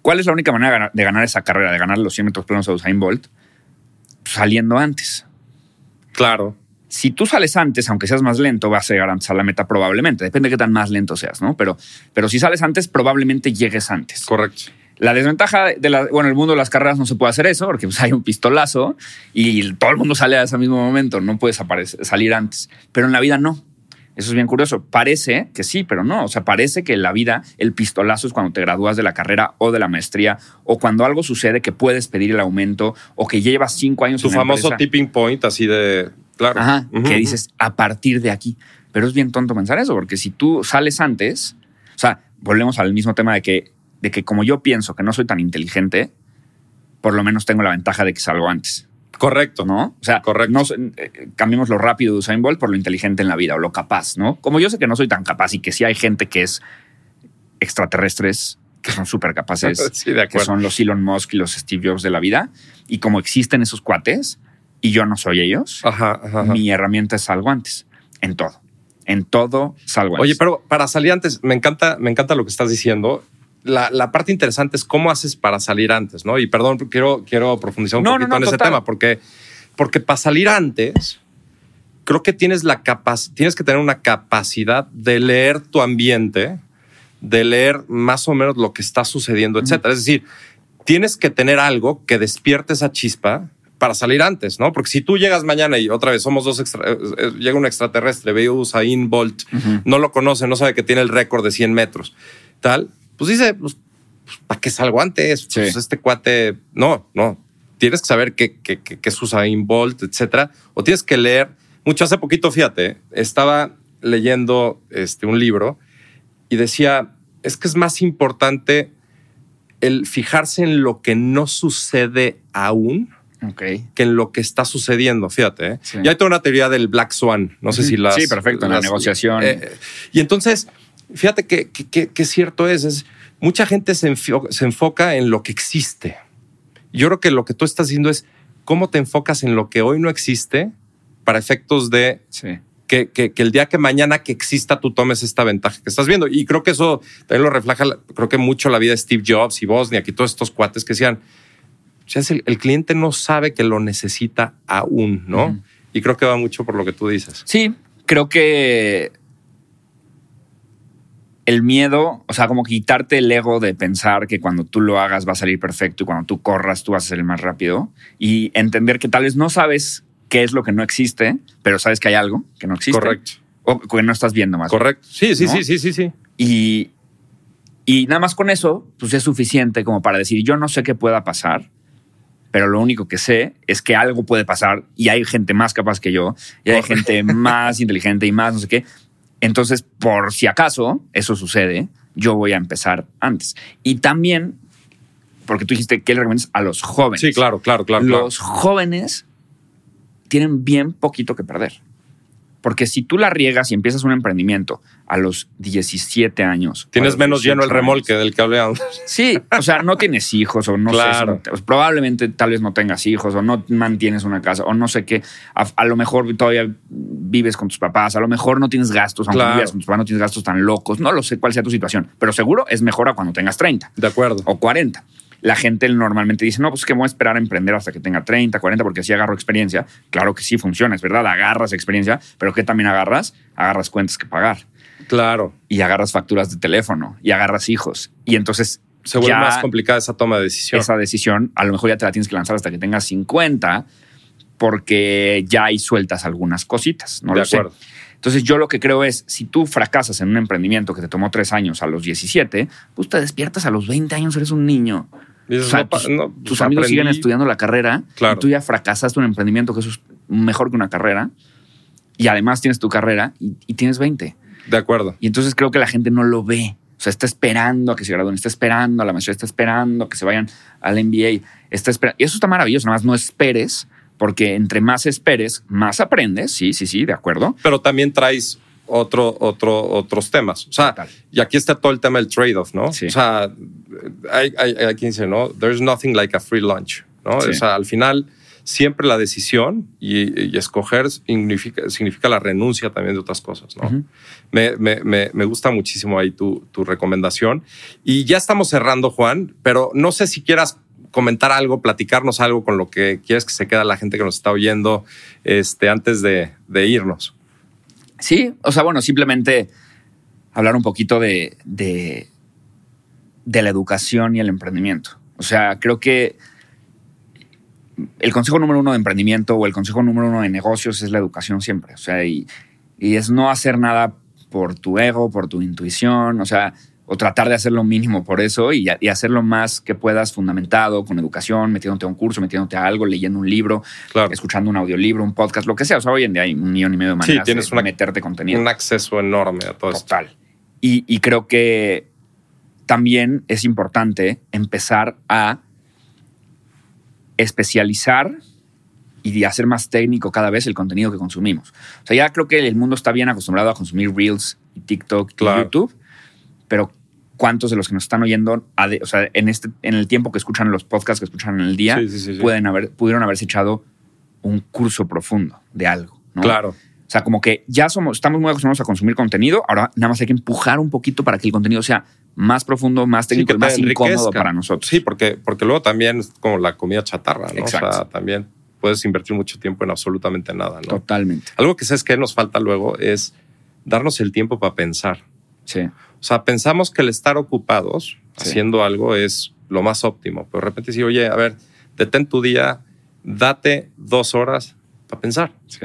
¿Cuál es la única manera de ganar, de ganar esa carrera, de ganar los 100 metros planos a Usain Bolt? Saliendo antes. Claro. Si tú sales antes, aunque seas más lento, vas a llegar antes a la meta probablemente. Depende de qué tan más lento seas, ¿no? Pero, pero si sales antes, probablemente llegues antes. Correcto. La desventaja de la, bueno, en el mundo de las carreras no se puede hacer eso porque pues, hay un pistolazo y todo el mundo sale a ese mismo momento. No puedes aparecer- salir antes. Pero en la vida no. Eso es bien curioso. Parece que sí, pero no. O sea, parece que en la vida el pistolazo es cuando te gradúas de la carrera o de la maestría o cuando algo sucede que puedes pedir el aumento o que llevas cinco años Tu en famoso tipping point, así de. Claro. Ajá, Ujú, que ujú. dices a partir de aquí. Pero es bien tonto pensar eso, porque si tú sales antes, o sea, volvemos al mismo tema de que, de que como yo pienso que no soy tan inteligente, por lo menos tengo la ventaja de que salgo antes, Correcto. ¿no? O sea, Correcto. no eh, cambiemos lo rápido de Usain Bolt por lo inteligente en la vida o lo capaz, ¿no? Como yo sé que no soy tan capaz y que sí hay gente que es extraterrestres, que son súper capaces, Sí, que son los Elon Musk y los Steve Jobs de la vida, y como existen esos cuates y yo no soy ellos, Ajá, ajá, ajá. mi herramienta es salgo antes. En todo. En todo salgo antes. Oye, pero para salir antes, me encanta, me encanta lo que estás diciendo. La, la parte interesante es cómo haces para salir antes, ¿no? Y perdón, quiero, quiero profundizar un No, poquito no, en ese tema, porque, porque para salir antes, creo que tienes la capac- tienes que tener una capacidad de leer tu ambiente, de leer más o menos lo que está sucediendo, etcétera. Es decir, tienes que tener algo que despierte esa chispa para salir antes, ¿no? Porque si tú llegas mañana y otra vez somos dos, extra- eh, eh, llega un extraterrestre, ve Usain Bolt, no lo conoce, no sabe que tiene el récord de 100 metros, tal, pues dice, pues, ¿para qué salgo antes? Pues este cuate, no, no. Tienes que saber qué, qué, qué- qué es Usain Bolt, etcétera, o tienes que leer. Mucho hace poquito, fíjate, estaba leyendo este, un libro y decía, es que es más importante el fijarse en lo que no sucede aún que en lo que está sucediendo, fíjate. ¿eh? Sí. Y hay toda una teoría del Black Swan, no sé si las... Sí, perfecto, en la las- negociación. eh, y entonces, fíjate que, que- cierto es, es, mucha gente se, enfio- se enfoca en lo que existe. Yo creo que lo que tú estás diciendo es cómo te enfocas en lo que hoy no existe para efectos de Sí. que, que- que el día que mañana que exista tú tomes esta ventaja que estás viendo. Y creo que eso también lo refleja, creo que mucho la vida de Steve Jobs y Bosniak y todos estos cuates que decían, "Ya es el, el cliente no sabe que lo necesita aún, ¿no? Y creo que va mucho por lo que tú dices. Sí, creo que el miedo, o sea, como quitarte el ego de pensar que cuando tú lo hagas va a salir perfecto y cuando tú corras tú vas a ser el más rápido y entender que tal vez no sabes qué es lo que no existe, pero sabes que hay algo que no existe. Correcto. O que no estás viendo más. Correcto. Sí, sí, ¿No? sí, sí, sí, sí. Y, y nada más con eso, pues es suficiente como para decir, yo no sé qué pueda pasar, pero lo único que sé es que algo puede pasar y hay gente más capaz que yo, y hay gente más inteligente y más no sé qué. Entonces, por si acaso eso sucede, yo voy a empezar antes. Y también, porque tú dijiste que le recomiendas a los jóvenes. Sí, claro, claro, claro. claro. Los jóvenes tienen bien poquito que perder. Porque si tú la riegas y empiezas un emprendimiento a los 17 años. Tienes menos lleno el 18 remolque años, del que. Sí, o sea, no tienes hijos o no sé. si no pues probablemente tal vez no tengas hijos o no mantienes una casa o no sé qué. A, a lo mejor todavía vives con tus papás, a lo mejor no tienes gastos, aunque Claro. vivas con tus papás, no tienes gastos tan locos. No lo sé cuál sea tu situación, pero seguro es mejor a cuando tengas 30 De acuerdo. o 40. La gente normalmente dice, no, pues que voy a esperar a emprender hasta que tenga 30, 40, porque así agarro experiencia. Claro que sí funciona, es verdad, agarras experiencia, pero ¿qué también agarras? Agarras cuentas que pagar Claro. y agarras facturas de teléfono y agarras hijos. Y entonces Se vuelve ya más complicada esa toma de decisión. esa decisión, a lo mejor ya te la tienes que lanzar hasta que tengas 50, porque ya ahí sueltas algunas cositas, no de lo sé. acuerdo. Entonces yo lo que creo es, si tú fracasas en un emprendimiento que te tomó tres años a los 17, pues te despiertas a los 20 años, eres un niño. Dices, O sea, no pa- tus, no, tus pues, amigos siguen estudiando la carrera Claro. y tú ya fracasaste un emprendimiento que eso es mejor que una carrera y además tienes tu carrera y, y tienes 20. De acuerdo. Y entonces creo que la gente no lo ve. O sea, está esperando a que se gradúen, está esperando a la maestría, está esperando a que se vayan al MBA. Está esperando. Y eso está maravilloso. Nada más no esperes, porque entre más esperes, más aprendes. Sí, sí, sí, de acuerdo. Pero también traes otro, otro, otros temas. O sea, Total. y aquí está todo el tema del trade-off, ¿no? Sí. O sea, hay, hay, hay quien dice, ¿no? There's nothing like a free lunch, ¿no? Sí. O sea, al final, siempre la decisión y, y escoger significa, significa la renuncia también de otras cosas, ¿no? Me, me, me, me gusta muchísimo ahí tu, tu recomendación. Y ya estamos cerrando, Juan, pero no sé si quieras comentar algo, platicarnos algo con lo que quieres que se quede la gente que nos está oyendo este, antes de, de irnos. Sí, o sea, bueno, simplemente hablar un poquito de, de, de la educación y el emprendimiento. O sea, creo que el consejo número uno de emprendimiento o el consejo número uno de negocios es la educación siempre. O sea, y, y es no hacer nada por tu ego, por tu intuición, o sea, o tratar de hacer lo mínimo por eso y, y hacer lo más que puedas fundamentado con educación, metiéndote a un curso, metiéndote a algo, leyendo un libro, Claro. escuchando un audiolibro, un podcast, lo que sea. O sea, hoy en día hay un millón y medio de maneras tienes de una- meterte contenido. Un acceso enorme a todo esto. Total. Y, y creo que también es importante empezar a especializar y hacer más técnico cada vez el contenido que consumimos. O sea, ya creo que el mundo está bien acostumbrado a consumir Reels y TikTok Claro. y YouTube, pero ¿cuántos de los que nos están oyendo, o sea, en, este, en el tiempo que escuchan los podcasts que escuchan en el día, Sí, sí, sí, sí. Pueden haber, pudieron haberse echado un curso profundo de algo? ¿no? Claro. O sea, como que ya somos, estamos muy acostumbrados a consumir contenido, ahora nada más hay que empujar un poquito para que el contenido sea más profundo, más técnico y más incómodo para nosotros. Sí, porque, porque luego también es como la comida chatarra, ¿no? O sea, Exacto. también puedes invertir mucho tiempo en absolutamente nada, ¿no? Totalmente. Algo que sabes que nos falta luego es darnos el tiempo para pensar. Sí. O sea, pensamos que el estar ocupados Sí. haciendo algo es lo más óptimo, pero de repente sí, oye, a ver, detén tu día, date dos horas para pensar. Sí.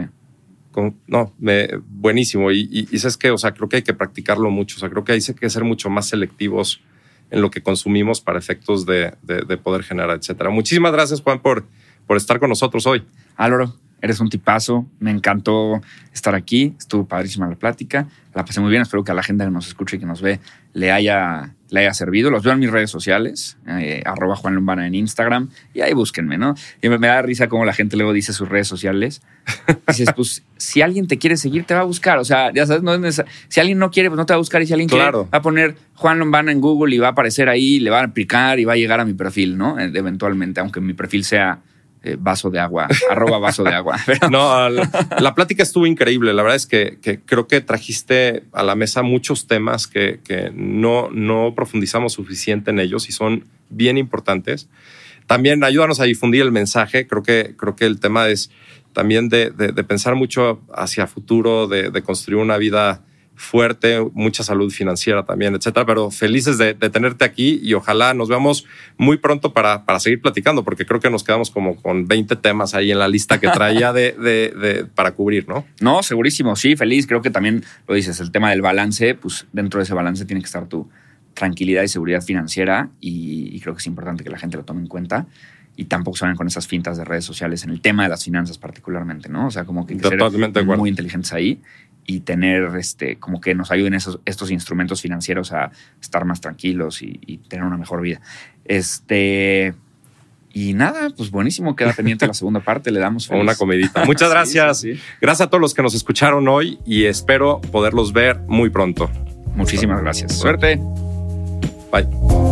Con- no, me, buenísimo. Y, y, y sabes que, o sea, creo que hay que practicarlo mucho. O sea, creo que hay que ser mucho más selectivos en lo que consumimos para efectos de, de- de poder generar, etcétera. Muchísimas gracias, Juan, por, por estar con nosotros hoy. Álvaro, eres un tipazo. Me encantó estar aquí. Estuvo padrísima la plática. La pasé muy bien. Espero que a la gente que nos escuche y que nos ve le haya, le haya servido. Los veo en mis redes sociales, eh, arroba Juan Lombana en Instagram. Y ahí búsquenme, ¿no? Y me, me da risa cómo la gente luego dice sus redes sociales. Dices, pues, si alguien te quiere seguir, te va a buscar. O sea, ya sabes, no es si alguien no quiere, pues no te va a buscar. Y si alguien Claro. quiere, va a poner Juan Lombana en Google y va a aparecer ahí, le va a aplicar y va a llegar a mi perfil, ¿no? Eh, Eventualmente, aunque mi perfil sea eh, vaso de agua, arroba vaso de agua. Pero, No, la, la plática estuvo increíble. La verdad es que, que creo que trajiste a la mesa muchos temas que, que no, no profundizamos suficiente en ellos y son bien importantes. También ayúdanos a difundir el mensaje. Creo que, creo que el tema es también de, de- pensar mucho hacia futuro, de construir una vida fuerte, mucha salud financiera también, etcétera. Pero felices de, de tenerte aquí y ojalá nos veamos muy pronto para, para seguir platicando, porque creo que nos quedamos como con 20 temas ahí en la lista que traía de, de- de- para cubrir, ¿no? no, segurísimo, sí, feliz. Creo que también lo dices, el tema del balance, pues dentro de ese balance tiene que estar tu tranquilidad y seguridad financiera y, y creo que es importante que la gente lo tome en cuenta y tampoco se con esas fintas de redes sociales en el tema de las finanzas particularmente, ¿no? O sea, como que hay que ser acuerdo. muy inteligentes ahí y tener este como que nos ayuden esos, estos instrumentos financieros a estar más tranquilos y, y tener una mejor vida. Este y nada, pues buenísimo, queda pendiente la segunda parte, le damos O una feliz. comidita. Muchas Sí, gracias. sí, sí. Gracias a todos los que nos escucharon hoy y espero poderlos ver muy pronto. Muchísimas gracias. Suerte. Bye.